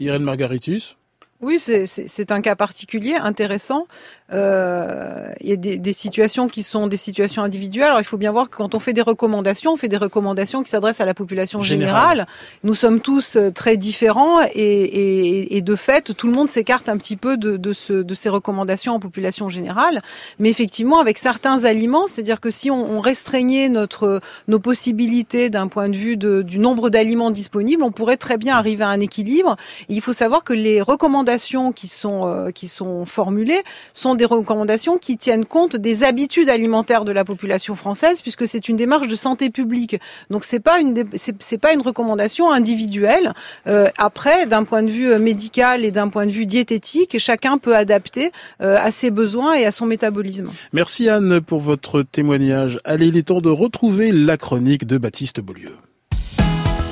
Irène Margaritis? Oui, c'est un cas particulier, intéressant. Euh, il y a des, des situations qui sont des situations individuelles. Alors, il faut bien voir que quand on fait des recommandations, on fait des recommandations qui s'adressent à la population Générale. Nous sommes tous euh, très différents et, et- et de fait, tout le monde s'écarte un petit peu de, de, ce, de ces recommandations en population générale. Mais effectivement, avec certains aliments, c'est-à-dire que si on, on restreignait notre, nos possibilités d'un point de vue de- du nombre d'aliments disponibles, on pourrait très bien arriver à un équilibre. Et il faut savoir que les recommandations qui sont, euh, qui sont formulées sont des recommandations qui tiennent compte des habitudes alimentaires de la population française, puisque c'est une démarche de santé publique. Donc c'est pas une c'est pas une recommandation individuelle. Euh, après, d'un point de vue euh, médical et d'un point de vue diététique, chacun peut adapter euh, à ses besoins et à son métabolisme. Merci Anne pour votre témoignage. Allez, il est temps de retrouver la chronique de Baptiste Beaulieu.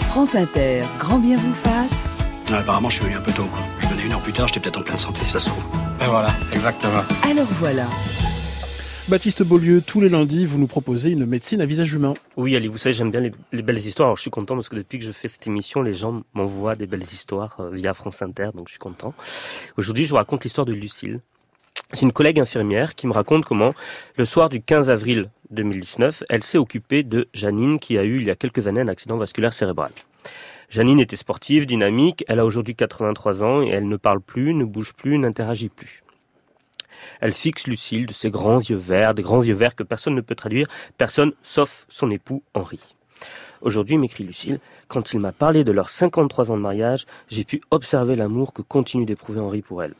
France Inter, grand bien vous fasse. Ah, apparemment, je suis venu un peu tôt. Quoi. Je venais une heure plus tard, j'étais peut-être en pleine santé, ça se trouve. Ben voilà, exactement. Alors voilà. Baptiste Beaulieu, tous les lundis, vous nous proposez une médecine à visage humain. Oui, Ali, vous savez, j'aime bien les, les belles histoires. Alors, je suis content parce que depuis que je fais cette émission, les gens m'envoient des belles histoires euh, via France Inter, donc je suis content. Aujourd'hui, je vous raconte l'histoire de Lucille. C'est une collègue infirmière qui me raconte comment, le soir du 15 avril 2019, elle s'est occupée de Janine qui a eu il y a quelques années un accident vasculaire cérébral. Janine était sportive, dynamique, elle a aujourd'hui 83 ans et elle ne parle plus, ne bouge plus, n'interagit plus. Elle fixe Lucille de ses grands yeux verts, des grands yeux verts que personne ne peut traduire, personne sauf son époux Henri. Aujourd'hui, m'écrit Lucille, quand il m'a parlé de leurs 53 ans de mariage, j'ai pu observer l'amour que continue d'éprouver Henri pour elle.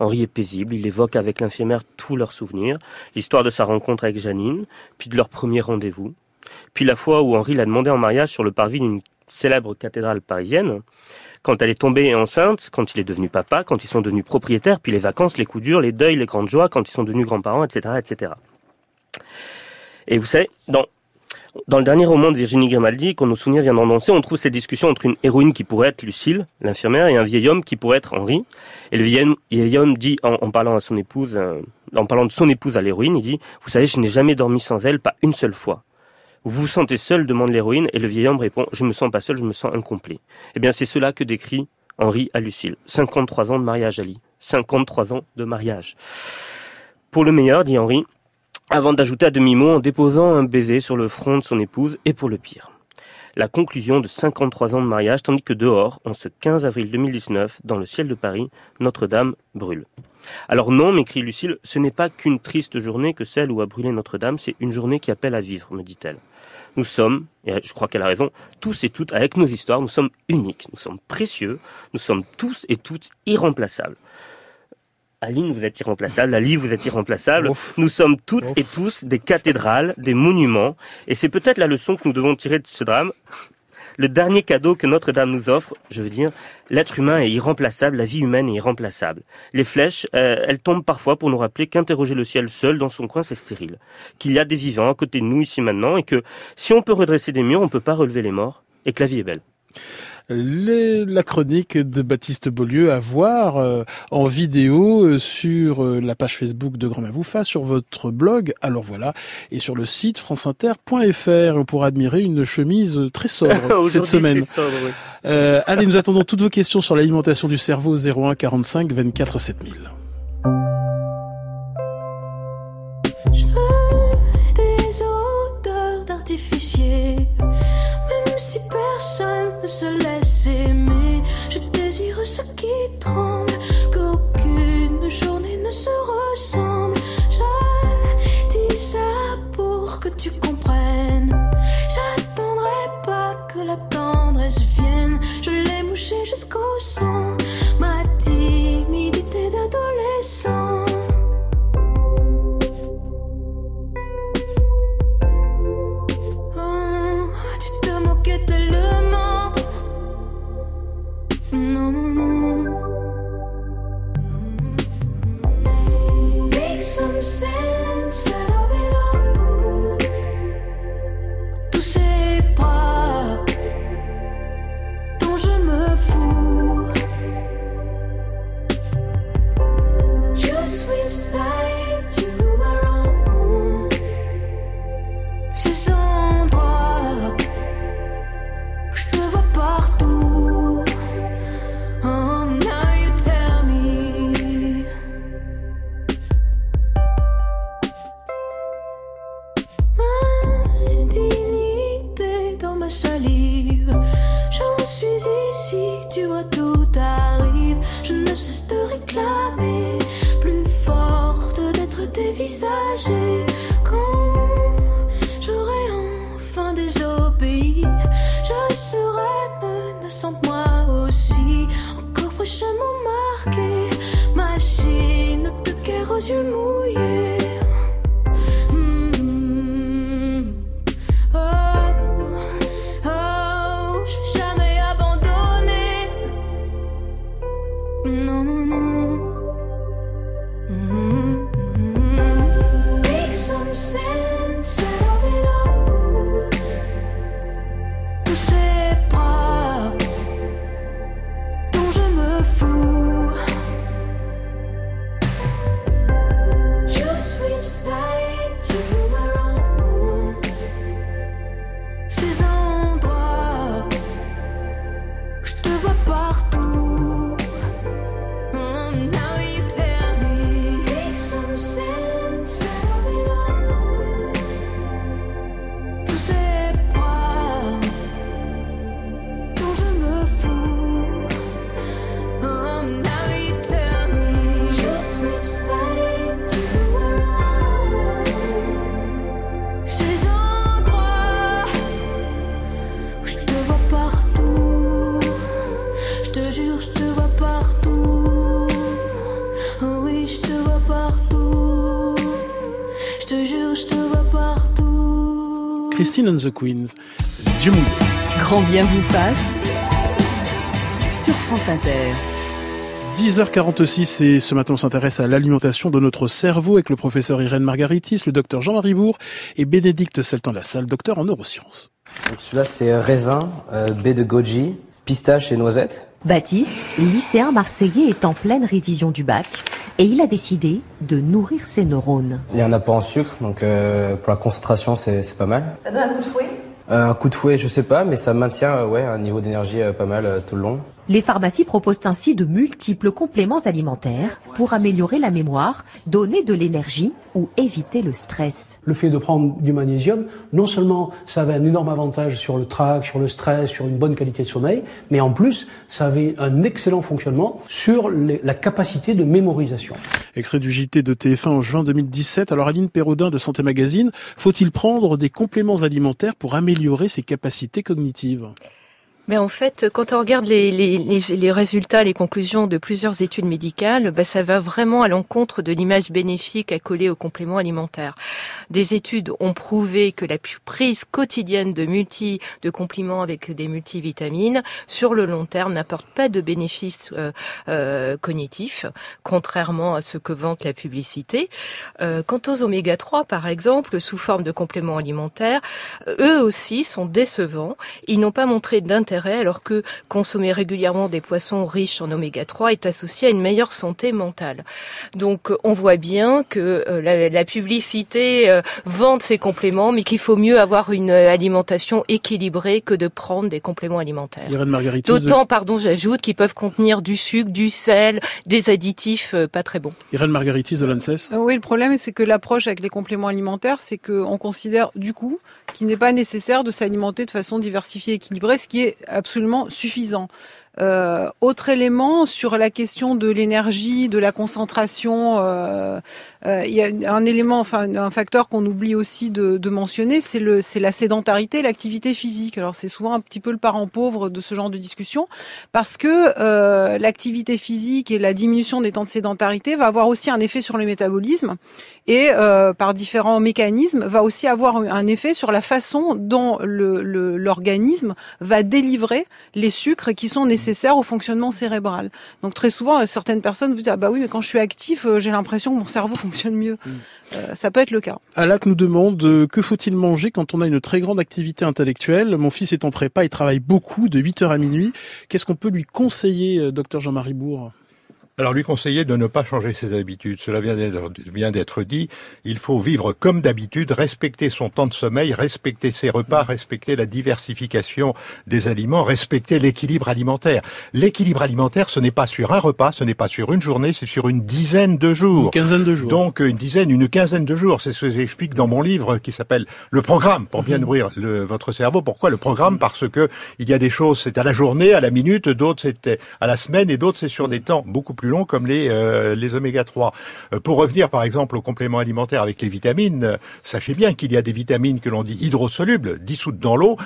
Henri est paisible, il évoque avec l'infirmière tous leurs souvenirs, l'histoire de sa rencontre avec Janine, puis de leur premier rendez-vous, puis la fois où Henri l'a demandé en mariage sur le parvis d'une célèbre cathédrale parisienne, quand elle est tombée enceinte, quand il est devenu papa, quand ils sont devenus propriétaires, puis les vacances, les coups durs, les deuils, les grandes joies, quand ils sont devenus grands-parents, etc., etc. Et vous savez, dans, dans le dernier roman de Virginie Grimaldi, quand nos souvenirs viennent en danser, on trouve cette discussion entre une héroïne qui pourrait être Lucille, l'infirmière, et un vieil homme qui pourrait être Henri. Et le vieil homme, dit, en, en parlant à son épouse, euh, en parlant de son épouse à l'héroïne, il dit, vous savez, je n'ai jamais dormi sans elle, pas une seule fois. Vous vous sentez seul demande l'héroïne, et le vieil homme répond, je me sens pas seul, je me sens incomplet. Eh bien, c'est cela que décrit Henri à Lucille. 53 ans de mariage, Ali. 53 ans de mariage. Pour le meilleur, dit Henri, avant d'ajouter à demi-mot en déposant un baiser sur le front de son épouse, et pour le pire. La conclusion de 53 ans de mariage, tandis que dehors, en ce 15 avril 2019, dans le ciel de Paris, Notre-Dame brûle. Alors non, m'écrit Lucille, ce n'est pas qu'une triste journée que celle où a brûlé Notre-Dame, c'est une journée qui appelle à vivre, me dit-elle. Nous sommes, et je crois qu'elle a raison, tous et toutes, avec nos histoires, nous sommes uniques, nous sommes précieux, nous sommes tous et toutes irremplaçables. Aline, vous êtes irremplaçable. Ali, vous êtes irremplaçable. Nous sommes toutes et tous des cathédrales, des monuments. Et c'est peut-être la leçon que nous devons tirer de ce drame. Le dernier cadeau que Notre-Dame nous offre, je veux dire, l'être humain est irremplaçable, la vie humaine est irremplaçable. Les flèches, euh, elles tombent parfois pour nous rappeler qu'interroger le ciel seul dans son coin, c'est stérile. Qu'il y a des vivants à côté de nous ici maintenant et que si on peut redresser des murs, on ne peut pas relever les morts et que la vie est belle. La chronique de Baptiste Beaulieu à voir euh, en vidéo euh, sur euh, la page Facebook de Grand Mavoufa, sur votre blog, alors voilà, et sur le site franceinter.fr. On pourra admirer une chemise très sobre cette semaine. allez, nous attendons toutes vos questions sur l'alimentation du cerveau 01 45 24 7000. se Fraîchement marquée, machine de guerre aux yeux mouillés. And the Queens, Dieu mouillé. Grand bien vous fasse sur France Inter. 10h46 et ce matin on s'intéresse à l'alimentation de notre cerveau avec le professeur Irène Margaritis, le docteur Jean-Marie Bourg et Bénédicte Seltan-Lassalle, docteur en neurosciences. Donc celui-là c'est raisin, euh, baie de goji, pistache et noisette. Baptiste, lycéen marseillais, est en pleine révision du bac et il a décidé de nourrir ses neurones. Il y a un apport en sucre, donc euh, pour la concentration c'est c'est pas mal. Ça donne un coup de fouet? Euh, un coup de fouet je sais pas, mais ça maintient euh, ouais un niveau d'énergie euh, pas mal euh, tout le long. Les pharmacies proposent ainsi de multiples compléments alimentaires pour améliorer la mémoire, donner de l'énergie ou éviter le stress. Le fait de prendre du magnésium, non seulement ça avait un énorme avantage sur le trac, sur le stress, sur une bonne qualité de sommeil, mais en plus ça avait un excellent fonctionnement sur les- la capacité de mémorisation. Extrait du JT de TF1 en juin 2017. Alors Aline Perraudin de Santé Magazine, faut-il prendre des compléments alimentaires pour améliorer ses capacités cognitives? Mais en fait, quand on regarde les, les, les, résultats, les conclusions de plusieurs études médicales, ben, ça va vraiment à l'encontre de l'image bénéfique coller aux compléments alimentaires. Des études ont prouvé que la prise quotidienne de multi de compléments avec des multivitamines sur le long terme n'apporte pas de bénéfices euh, euh, cognitifs, contrairement à ce que vante la publicité. Euh, quant aux oméga 3, par exemple, sous forme de compléments alimentaires, eux aussi sont décevants. Ils n'ont pas montré d'intérêt intérêt, alors que consommer régulièrement des poissons riches en oméga 3 est associé à une meilleure santé mentale. Donc on voit bien que euh, la, la, publicité euh, vante ces compléments, mais qu'il faut mieux avoir une alimentation équilibrée que de prendre des compléments alimentaires. D'autant, pardon, j'ajoute, qu'ils peuvent contenir du sucre, du sel, des additifs euh, pas très bons. Irène Margaritis de l'ANSES. Oui, le problème, c'est que l'approche avec les compléments alimentaires, c'est qu'on considère du coup qu'il n'est pas nécessaire de s'alimenter de façon diversifiée et équilibrée, ce qui est absolument suffisant. Euh, autre élément sur la question de l'énergie, de la concentration, euh, euh, il y a un élément, enfin un facteur qu'on oublie aussi de, mentionner, c'est le, c'est la sédentarité, l'activité physique. Alors c'est souvent un petit peu le parent pauvre de ce genre de discussion, parce que l'activité physique et la diminution des temps de sédentarité va avoir aussi un effet sur le métabolisme et par différents mécanismes va aussi avoir un effet sur la façon dont l'organisme va délivrer les sucres qui sont nécessaires au fonctionnement cérébral. Donc très souvent, certaines personnes vous disent ah bah oui mais quand je suis actif, j'ai l'impression que mon cerveau fonctionne mieux. Mm. Euh, ça peut être le cas. Alak nous demande euh, que faut-il manger quand on a une très grande activité intellectuelle? Mon fils est en prépa, il travaille beaucoup de 8h à minuit. Qu'est-ce qu'on peut lui conseiller, euh, docteur Jean-Marie Bourg? Alors lui conseiller de ne pas changer ses habitudes. Cela vient d'être dit. Il faut vivre comme d'habitude, respecter son temps de sommeil, respecter ses repas, respecter la diversification des aliments, respecter l'équilibre alimentaire. L'équilibre alimentaire, ce n'est pas sur un repas, ce n'est pas sur une journée, c'est sur une dizaine de jours. Une quinzaine de jours. Donc une dizaine, une quinzaine de jours. C'est ce que j'explique dans mon livre qui s'appelle Le Programme, pour bien mhm. nourrir le, votre cerveau. Pourquoi le programme? Parce que il y a des choses, c'est à la journée, à la minute, d'autres c'est à la semaine et d'autres c'est sur des temps beaucoup plus longs comme les, euh, les oméga 3. Euh, pour revenir par exemple aux compléments alimentaires avec les vitamines, euh, sachez bien qu'il y a des vitamines que l'on dit hydrosolubles, dissoutes dans l'eau,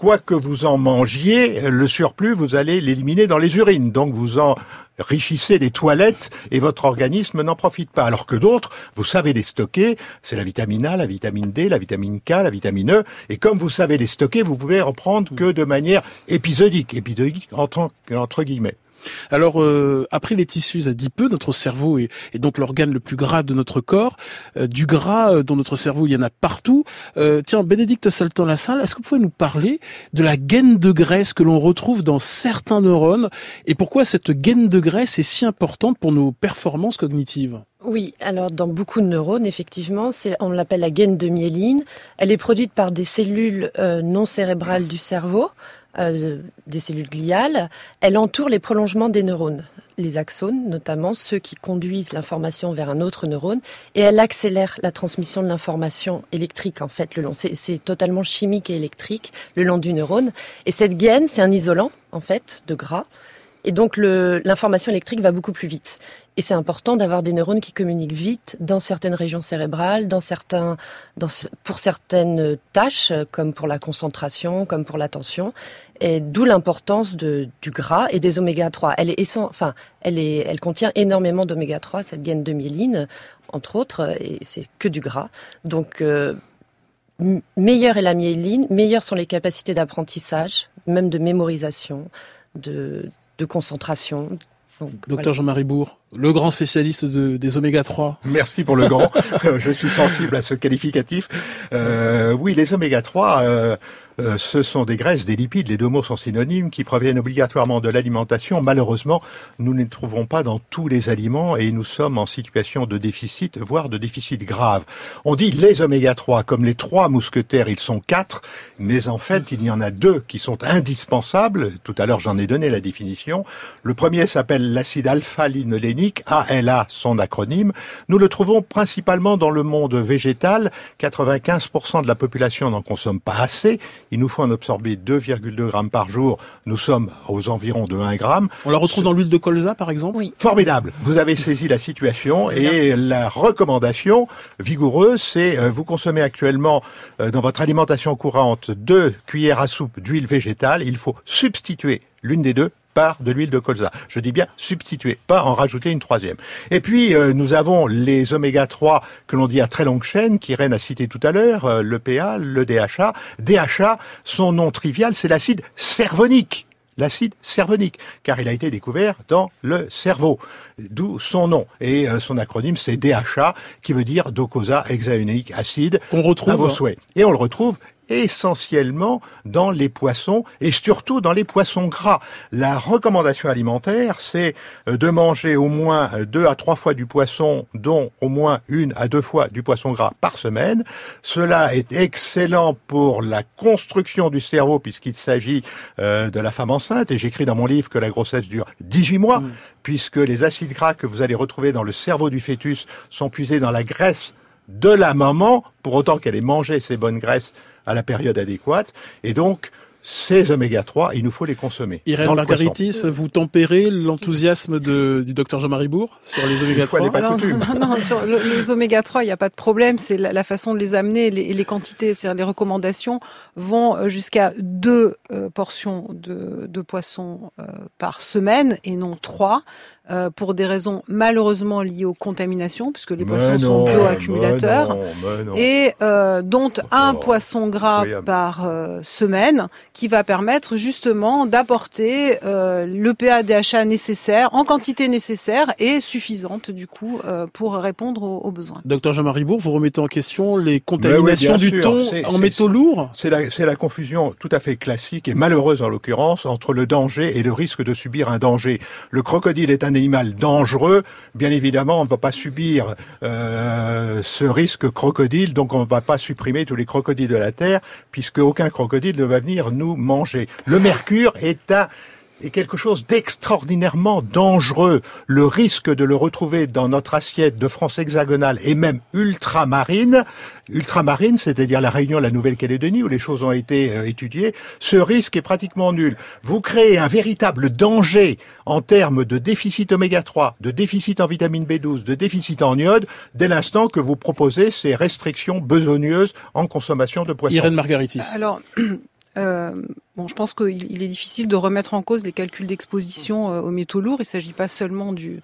quoi que vous en mangiez, le surplus, vous allez l'éliminer dans les urines. Donc vous enrichissez les toilettes et votre organisme n'en profite pas. Alors que d'autres, vous savez les stocker. C'est la vitamine A, la vitamine D, la vitamine K, la vitamine E. Et comme vous savez les stocker, vous pouvez en prendre que de manière épisodique. Entre guillemets. Alors, euh, après les tissus adipeux, notre cerveau est, donc l'organe le plus gras de notre corps. Euh, du gras euh, dans notre cerveau, il y en a partout. tiens, Bénédicte Salton-Lassalle, est-ce que vous pouvez nous parler de la gaine de graisse que l'on retrouve dans certains neurones et pourquoi cette gaine de graisse est si importante pour nos performances cognitives? Oui, alors dans beaucoup de neurones, effectivement, on l'appelle la gaine de myéline. Elle est produite par des cellules non cérébrales du cerveau. Euh, des cellules gliales, elle entoure les prolongements des neurones, les axones notamment, ceux qui conduisent l'information vers un autre neurone, et elle accélère la transmission de l'information électrique en fait le long. C'est totalement chimique et électrique le long du neurone. Et cette gaine, c'est un isolant en fait de gras. Et donc l'information électrique va beaucoup plus vite. Et c'est important d'avoir des neurones qui communiquent vite dans certaines régions cérébrales, dans certains, dans, pour certaines tâches, comme pour la concentration, comme pour l'attention. Et d'où l'importance du gras et des oméga 3. Elle est enfin, elle est, elle contient énormément d'oméga 3, cette gaine de myéline, entre autres, et c'est que du gras. Donc, euh, meilleure est la myéline, meilleures sont les capacités d'apprentissage, même de mémorisation, de, de concentration, Docteur Jean-Marie Bourg, le grand spécialiste de, des oméga 3. Merci pour le grand. Je suis sensible à ce qualificatif. Euh, oui, les oméga 3, euh, euh, ce sont des graisses, des lipides, les deux mots sont synonymes, qui proviennent obligatoirement de l'alimentation. Malheureusement, nous ne les trouvons pas dans tous les aliments et nous sommes en situation de déficit, voire de déficit grave. On dit les oméga 3, comme les trois mousquetaires, ils sont quatre, mais en fait, il y en a deux qui sont indispensables. Tout à l'heure, j'en ai donné la définition. Le premier s'appelle l'acide alpha-linolénique, ALA, son acronyme. Nous le trouvons principalement dans le monde végétal. 95% de la population n'en consomme pas assez. Il nous faut en absorber 2,2 grammes par jour. Nous sommes aux environs de 1 gramme. On la retrouve dans l'huile de colza, par exemple? Oui. Formidable. Vous avez saisi la situation et la recommandation vigoureuse, c'est euh, vous consommez actuellement euh, dans votre alimentation courante deux cuillères à soupe d'huile végétale. Il faut substituer l'une des deux par de l'huile de colza. Je dis bien substituer, pas en rajouter une troisième. Et puis, euh, nous avons les oméga 3 que l'on dit à très longue chaîne, qu'Irène a cité tout à l'heure, euh, le PA, le DHA. DHA, son nom trivial, c'est l'acide cervonique l'acide cervonique, car il a été découvert dans le cerveau, d'où son nom. Et euh, son acronyme, c'est DHA, qui veut dire docosahexaénique acide, qu'on retrouve à vos souhaits. Et on le retrouve essentiellement dans les poissons et surtout dans les poissons gras. La recommandation alimentaire, c'est euh, de manger au moins deux à trois fois du poisson, dont au moins une à deux fois du poisson gras par semaine. Cela est excellent pour la construction du cerveau puisqu'il s'agit euh, de la femme enceinte et j'écris dans mon livre que la grossesse dure 18 mois Mm. puisque les acides gras que vous allez retrouver dans le cerveau du fœtus sont puisés dans la graisse de la maman, pour autant qu'elle ait mangé ces bonnes graisses à la période adéquate. Et donc, ces oméga 3, il nous faut les consommer. Irène. Margaritis, vous tempérez l'enthousiasme du docteur Jean-Marie Bourg sur les oméga 3 Alors, non, non, sur le- les oméga 3, il n'y a pas de problème. C'est la, la façon de les amener et les, et les quantités. C'est-à-dire les recommandations vont euh, jusqu'à deux euh, portions de, de poisson euh, par semaine et non trois. Euh, pour des raisons malheureusement liées aux contaminations, puisque les Mais poissons sont bioaccumulateurs, mais non, mais non. et euh, dont un poisson gras incroyable. par euh, semaine, qui va permettre justement d'apporter euh, le PA-DHA nécessaire, en quantité nécessaire et suffisante du coup euh, pour répondre aux, aux besoins. Docteur Jean-Marie Bourg, vous remettez en question les oui, contaminations du sûr, thon en métaux lourds C'est la, c'est la confusion tout à fait classique et malheureuse en l'occurrence entre le danger et le risque de subir un danger. Le crocodile est un animal dangereux. Bien évidemment, on ne va pas subir euh, ce risque crocodile, donc on ne va pas supprimer tous les crocodiles de la Terre, puisque aucun crocodile ne va venir nous manger. Le mercure est un est quelque chose d'extraordinairement dangereux. Le risque de le retrouver dans notre assiette de France hexagonale et même ultramarine, ultramarine, c'est-à-dire la Réunion, la Nouvelle-Calédonie, où les choses ont été euh, étudiées, ce risque est pratiquement nul. Vous créez un véritable danger en termes de déficit oméga 3, de déficit en vitamine B12, de déficit en iode, dès l'instant que vous proposez ces restrictions besogneuses en consommation de poissons. Irène Margaritis. Alors, euh, bon, je pense qu'il il est difficile de remettre en cause les calculs d'exposition euh, aux métaux lourds. Il ne s'agit pas seulement du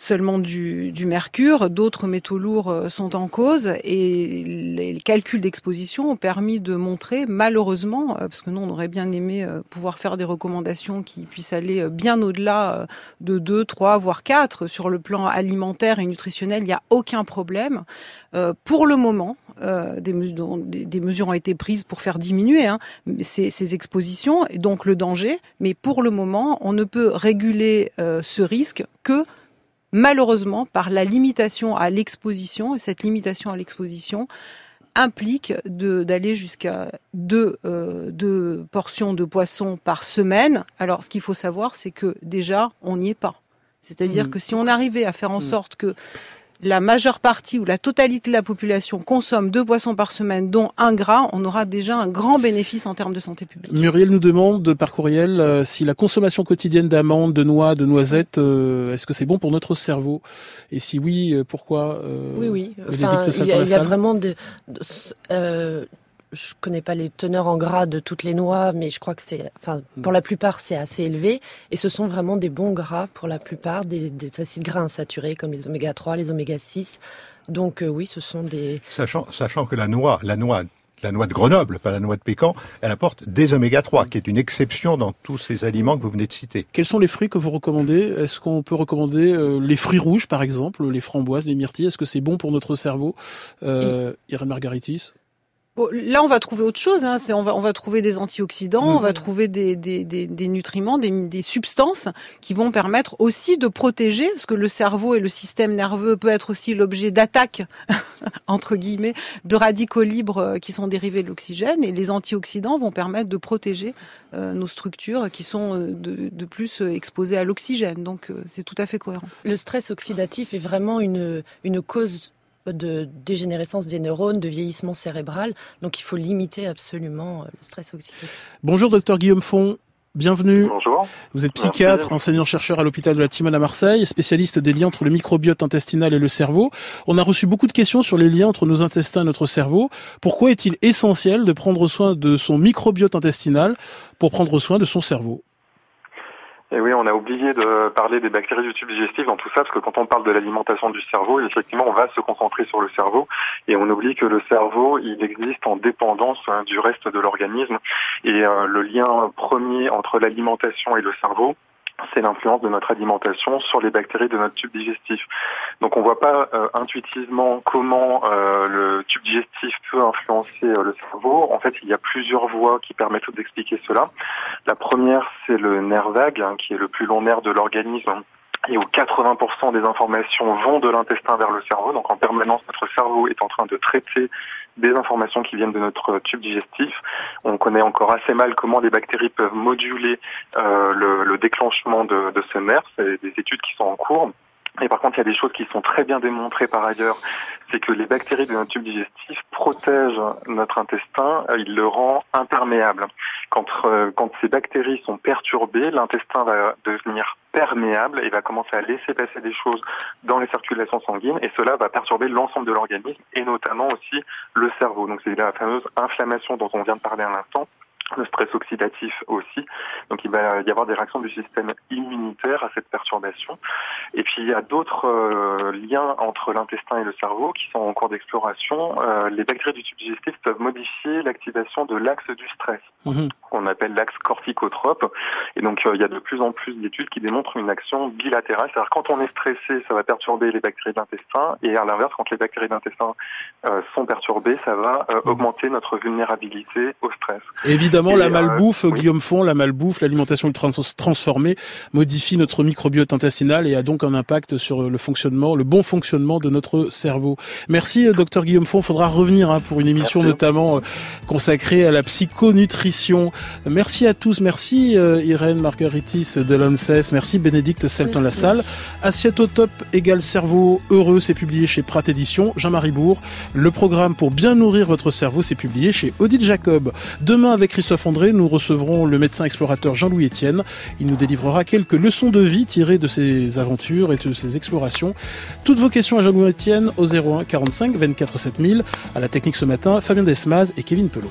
seulement du, du mercure, d'autres métaux lourds euh, sont en cause et les, calculs d'exposition ont permis de montrer, malheureusement, euh, parce que nous on aurait bien aimé euh, pouvoir faire des recommandations qui puissent aller bien au-delà de 2, 3, voire 4 sur le plan alimentaire et nutritionnel, il n'y a aucun problème. Pour le moment, des, mesures, ont été prises pour faire diminuer hein, ces, expositions et donc le danger, mais pour le moment, on ne peut réguler ce risque que malheureusement par la limitation à l'exposition, et cette limitation à l'exposition implique de- d'aller jusqu'à deux, euh, deux portions de poisson par semaine. Alors ce qu'il faut savoir, c'est que déjà, on n'y est pas. C'est-à-dire Mhm. que si on arrivait à faire en Mhm. sorte que la majeure partie ou la totalité de la population consomme deux poissons par semaine, dont un gras, on aura déjà un grand bénéfice en termes de santé publique. Muriel nous demande par courriel euh, si la consommation quotidienne d'amandes, de noix, de noisettes, euh, est-ce que c'est bon pour notre cerveau? Et si oui, euh, pourquoi euh, Oui, oui. Enfin, il, y a, il y a Saint-Lassalle vraiment de. de- euh, je connais pas les teneurs en gras de toutes les noix, mais je crois que c'est, enfin, pour la plupart, c'est assez élevé. Et ce sont vraiment des bons gras pour la plupart, des, des acides gras insaturés comme les oméga 3, les oméga 6. Donc euh, oui, ce sont des. Sachant, sachant que la noix, la noix, la noix de Grenoble, pas la noix de Pécan, elle apporte des oméga 3, qui est une exception dans tous ces aliments que vous venez de citer. Quels sont les fruits que vous recommandez? Est-ce qu'on peut recommander euh, les fruits rouges, par exemple, les framboises, les myrtilles? Est-ce que c'est bon pour notre cerveau? Euh, Irène Margaritis? Bon, là, on va trouver autre chose. Hein. On, va, on va trouver des antioxydants, Mhm. on va trouver des, des, des, des nutriments, des, substances qui vont permettre aussi de protéger, parce que le cerveau et le système nerveux peut être aussi l'objet d'attaques, entre guillemets, de radicaux libres euh, qui sont dérivés de l'oxygène. Et les antioxydants vont permettre de protéger euh, nos structures qui sont euh, de, de plus exposées à l'oxygène. Donc, euh, c'est tout à fait cohérent. Le stress oxydatif est vraiment une, une cause de dégénérescence des neurones, de vieillissement cérébral. Donc il faut limiter absolument euh, le stress oxydatif. Bonjour, docteur Guillaume Font. Bienvenue. Bonjour. Vous êtes psychiatre, enseignant-chercheur à l'hôpital de la Timone à Marseille, spécialiste des liens entre le microbiote intestinal et le cerveau. On a reçu beaucoup de questions sur les liens entre nos intestins et notre cerveau. Pourquoi est-il essentiel de prendre soin de son microbiote intestinal pour prendre soin de son cerveau? Et oui, on a oublié de parler des bactéries du tube digestif dans tout ça, parce que quand on parle de l'alimentation du cerveau, effectivement, on va se concentrer sur le cerveau, et on oublie que le cerveau, il existe en dépendance hein, du reste de l'organisme, et euh, le lien premier entre l'alimentation et le cerveau, c'est l'influence de notre alimentation sur les bactéries de notre tube digestif. Donc on voit pas euh, intuitivement comment euh, le tube digestif peut influencer euh, le cerveau. En fait, il y a plusieurs voies qui permettent d'expliquer cela. La première, c'est le nerf vague, hein, qui est le plus long nerf de l'organisme et où 80% des informations vont de l'intestin vers le cerveau. Donc en permanence, notre cerveau est en train de traiter des informations qui viennent de notre tube digestif. On connaît encore assez mal comment les bactéries peuvent moduler euh, le, le, déclenchement de, de ce nerf. C'est des études qui sont en cours. Et par contre, il y a des choses qui sont très bien démontrées par ailleurs. C'est que les bactéries de notre tube digestif protègent notre intestin, il le rend imperméable. Quand, euh, quand ces bactéries sont perturbées, l'intestin va devenir perméable et va commencer à laisser passer des choses dans les circulations sanguines et cela va perturber l'ensemble de l'organisme et notamment aussi le cerveau. Donc c'est la fameuse inflammation dont on vient de parler à l'instant le stress oxydatif aussi. Donc il va y avoir des réactions du système immunitaire à cette perturbation. Et puis il y a d'autres euh, liens entre l'intestin et le cerveau qui sont en cours d'exploration. Euh, les bactéries du tube digestif peuvent modifier l'activation de l'axe du stress, Mhm. qu'on appelle l'axe corticotrope. Et donc euh, il y a de plus en plus d'études qui démontrent une action bilatérale. C'est-à-dire quand on est stressé, ça va perturber les bactéries de l'intestin. Et à l'inverse, quand les bactéries d'intestin euh, sont perturbées, ça va euh, augmenter notre vulnérabilité au stress. Évidemment, Et, la euh, malbouffe, oui. Guillaume Font, la malbouffe, l'alimentation trans- transformée modifie notre microbiote intestinal et a donc un impact sur le fonctionnement, le bon fonctionnement de notre cerveau. Merci, euh, docteur Guillaume Font. Faudra revenir hein, pour une émission notamment euh, consacrée à la psychonutrition. Merci à tous. Merci euh, Irène Margaritis de l'ONCES. Merci Bénédicte Selton-Lassalle. Assiette au top égale cerveau heureux, c'est publié chez Pratt Édition. Jean-Marie Bourg. Le programme pour bien nourrir votre cerveau, c'est publié chez Odile Jacob. Demain, avec Christophe Nous recevrons le médecin explorateur Jean-Louis Etienne. Il nous délivrera quelques leçons de vie tirées de ses aventures et de ses explorations. Toutes vos questions à Jean-Louis Etienne au 01 45 24 7000. À la technique ce matin, Fabien Desmaz et Kevin Pelot.